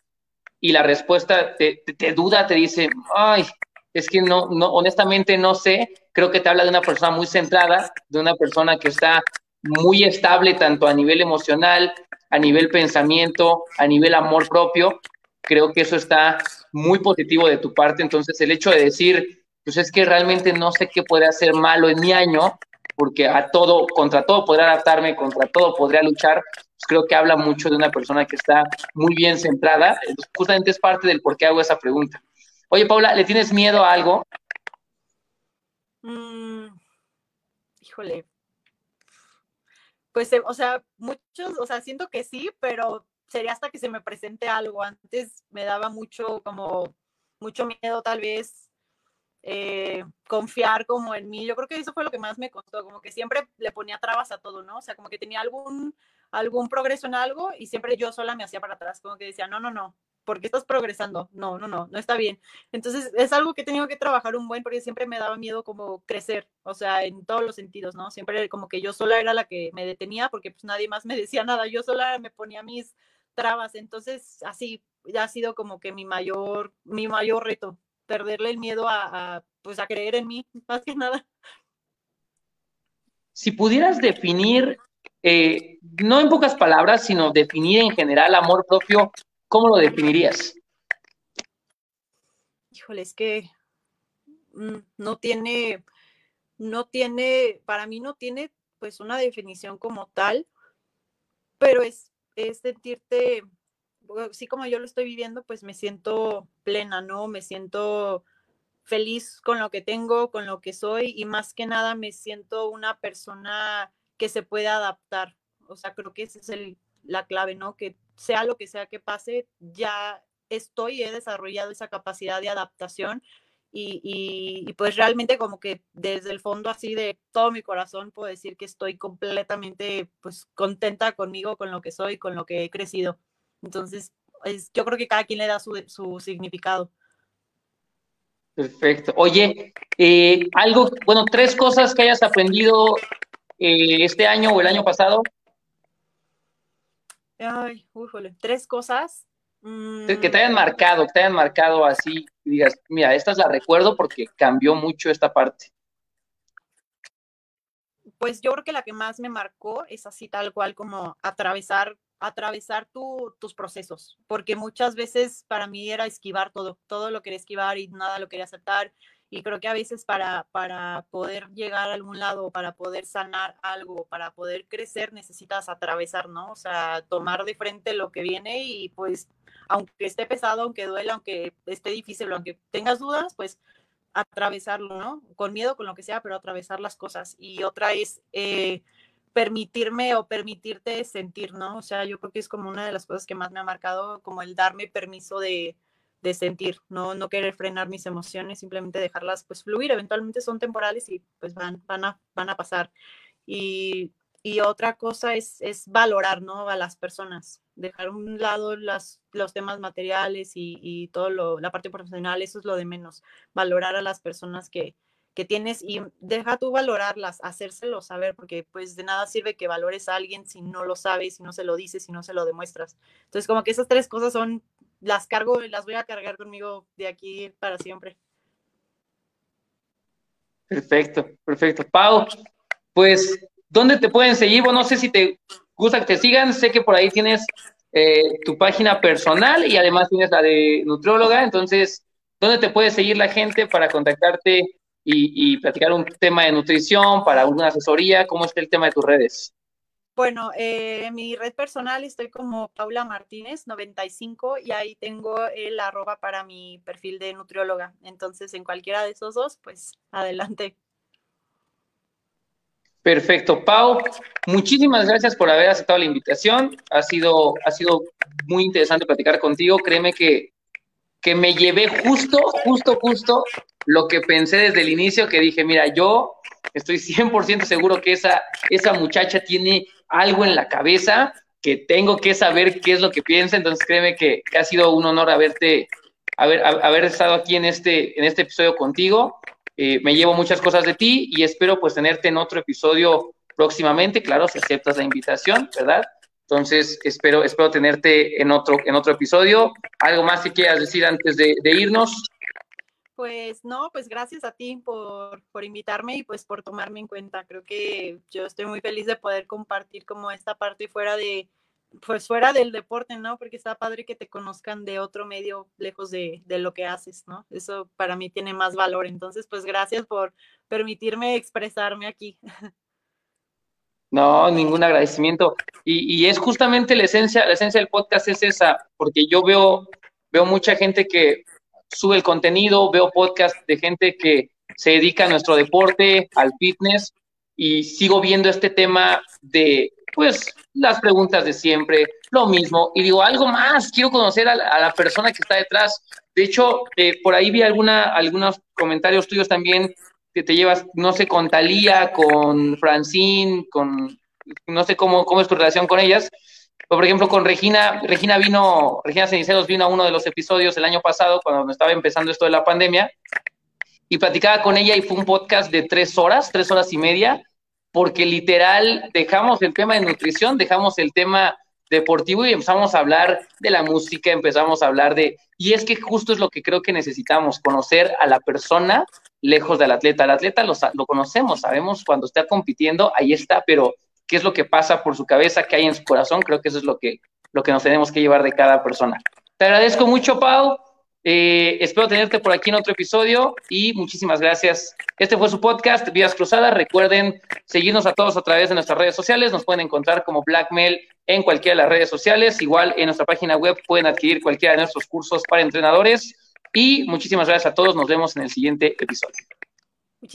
S1: y la respuesta te, duda, te dice, ay, es que no, no, honestamente no sé, creo que te habla de una persona muy centrada, de una persona que está muy estable tanto a nivel emocional, a nivel pensamiento, a nivel amor propio. Creo que eso está muy positivo de tu parte. Entonces, el hecho de decir, pues es que realmente no sé qué puede hacer malo en mi año, porque a todo, contra todo podría adaptarme, contra todo podría luchar, pues creo que habla mucho de una persona que está muy bien centrada. justamente es parte del por qué hago esa pregunta. Oye, Paula, ¿le tienes miedo a algo?
S2: Mm, híjole. Pues, eh, o sea, muchos, o sea, siento que sí, pero sería hasta que se me presente algo. Antes me daba mucho, como, mucho miedo tal vez eh, confiar como en mí. Yo creo que eso fue lo que más me costó, como que siempre le ponía trabas a todo, ¿no? O sea, como que tenía algún, algún progreso en algo y siempre yo sola me hacía para atrás, como que decía, no, no, no, porque estás progresando. No, no, no, no está bien. Entonces, es algo que he tenido que trabajar un buen porque siempre me daba miedo como crecer, o sea, en todos los sentidos, ¿no? Siempre como que yo sola era la que me detenía porque pues nadie más me decía nada, yo sola me ponía mis trabas. Entonces, así ya ha sido como que mi mayor, mi mayor reto, perderle el miedo a, pues a creer en mí, más que nada.
S1: Si pudieras definir, eh, no en pocas palabras, sino definir en general amor propio, ¿cómo lo definirías?
S2: Híjole, es que mm, no tiene, no tiene, para mí no tiene pues una definición como tal, pero es, es sentirte así como yo lo estoy viviendo, pues me siento plena, ¿no? Me siento feliz con lo que tengo, con lo que soy y más que nada me siento una persona que se puede adaptar. O sea, creo que esa es el, la clave, ¿no? Que sea lo que sea que pase, ya estoy, he desarrollado esa capacidad de adaptación y, pues realmente como que desde el fondo así de todo mi corazón puedo decir que estoy completamente pues contenta conmigo, con lo que soy, con lo que he crecido. Entonces, yo creo que cada quien le da su, significado.
S1: Perfecto. Oye, eh, algo, bueno, tres cosas que hayas aprendido eh, este año o el año pasado.
S2: Ay, ujole, tres cosas.
S1: Que te hayan marcado, que te hayan marcado así, y digas, mira, esta la recuerdo porque cambió mucho esta parte.
S2: Pues yo creo que la que más me marcó es así tal cual como atravesar atravesar tus procesos, porque muchas veces para mí era esquivar todo, todo lo quería esquivar y nada lo quería aceptar. Y creo que a veces para, para poder llegar a algún lado, para poder sanar algo, para poder crecer, necesitas atravesar, ¿no? O sea, tomar de frente lo que viene y pues, aunque esté pesado, aunque duela, aunque esté difícil, aunque tengas dudas, pues atravesarlo, ¿no? Con miedo, con lo que sea, pero atravesar las cosas. Y otra es... Eh, permitirme o permitirte sentir, ¿no? O sea, yo creo que es como una de las cosas que más me ha marcado, como el darme permiso de, de sentir, ¿no? No querer frenar mis emociones, simplemente dejarlas pues fluir, eventualmente son temporales y pues van, van, a, van a pasar. Y, y otra cosa es, es valorar, ¿no? A las personas, dejar a un lado las, los temas materiales y, y todo lo, la parte profesional, eso es lo de menos, valorar a las personas que, que tienes y deja tú valorarlas, hacérselo saber, porque pues de nada sirve que valores a alguien si no lo sabes, si no se lo dices, si no se lo demuestras. Entonces como que esas tres cosas son, las cargo y las voy a cargar conmigo de aquí para siempre.
S1: Perfecto, perfecto. Pau, pues, ¿dónde te pueden seguir? Bueno, no sé si te gusta que te sigan, sé que por ahí tienes eh, tu página personal y además tienes la de nutrióloga, entonces, ¿dónde te puede seguir la gente para contactarte y, platicar un tema de nutrición, para alguna asesoría, ¿cómo está el tema de tus redes?
S2: Bueno, eh, en mi red personal estoy como Paula Martínez 95 y ahí tengo el arroba para mi perfil de nutrióloga. Entonces, en cualquiera de esos dos, pues adelante.
S1: Perfecto, Pau. Muchísimas gracias por haber aceptado la invitación. Ha sido, ha sido muy interesante platicar contigo. Créeme que, que me llevé justo, justo, justo lo que pensé desde el inicio, que dije, mira, yo estoy 100% seguro que esa, esa muchacha tiene algo en la cabeza, que tengo que saber qué es lo que piensa, entonces créeme que, ha sido un honor haberte, haber, estado aquí en este, en este episodio contigo. Eh, me llevo muchas cosas de ti y espero pues tenerte en otro episodio próximamente, claro, si aceptas la invitación, ¿verdad? Entonces, espero, espero tenerte en otro, en otro episodio. ¿Algo más que quieras decir antes de irnos?
S2: Pues no, pues gracias a ti por, por, invitarme y pues por tomarme en cuenta. Creo que yo estoy muy feliz de poder compartir como esta parte fuera de, pues fuera del deporte, ¿no? Porque está padre que te conozcan de otro medio lejos de, de lo que haces, ¿no? Eso para mí tiene más valor. Entonces, pues gracias por permitirme expresarme aquí.
S1: No, ningún agradecimiento. Y, y, es justamente la esencia, la esencia del podcast es esa, porque yo veo, veo mucha gente que sube el contenido, veo podcast de gente que se dedica a nuestro deporte, al fitness, y sigo viendo este tema de, pues, las preguntas de siempre, lo mismo, y digo, algo más, quiero conocer a la, persona que está detrás. De hecho, eh, por ahí vi alguna, algunos comentarios tuyos también que te llevas, no sé, con Talía, con Francine, con, no sé cómo, cómo es tu relación con ellas, por ejemplo, con Regina, Regina vino, Regina Ceniceros vino a uno de los episodios el año pasado, cuando estaba empezando esto de la pandemia, y platicaba con ella y fue un podcast de tres horas, tres horas y media, porque literal dejamos el tema de nutrición, dejamos el tema deportivo y empezamos a hablar de la música, empezamos a hablar de... Y es que justo es lo que creo que necesitamos, conocer a la persona lejos del atleta. El atleta lo, lo conocemos, sabemos cuando está compitiendo, ahí está, pero qué es lo que pasa por su cabeza, qué hay en su corazón, creo que eso es lo que, lo que nos tenemos que llevar de cada persona. Te agradezco mucho, Pau. Eh, espero tenerte por aquí en otro episodio y muchísimas gracias. Este fue su podcast, Vías Cruzadas. Recuerden seguirnos a todos a través de nuestras redes sociales. Nos pueden encontrar como Blackmail en cualquiera de las redes sociales. Igual en nuestra página web pueden adquirir cualquiera de nuestros cursos para entrenadores. Y muchísimas gracias a todos. Nos vemos en el siguiente episodio.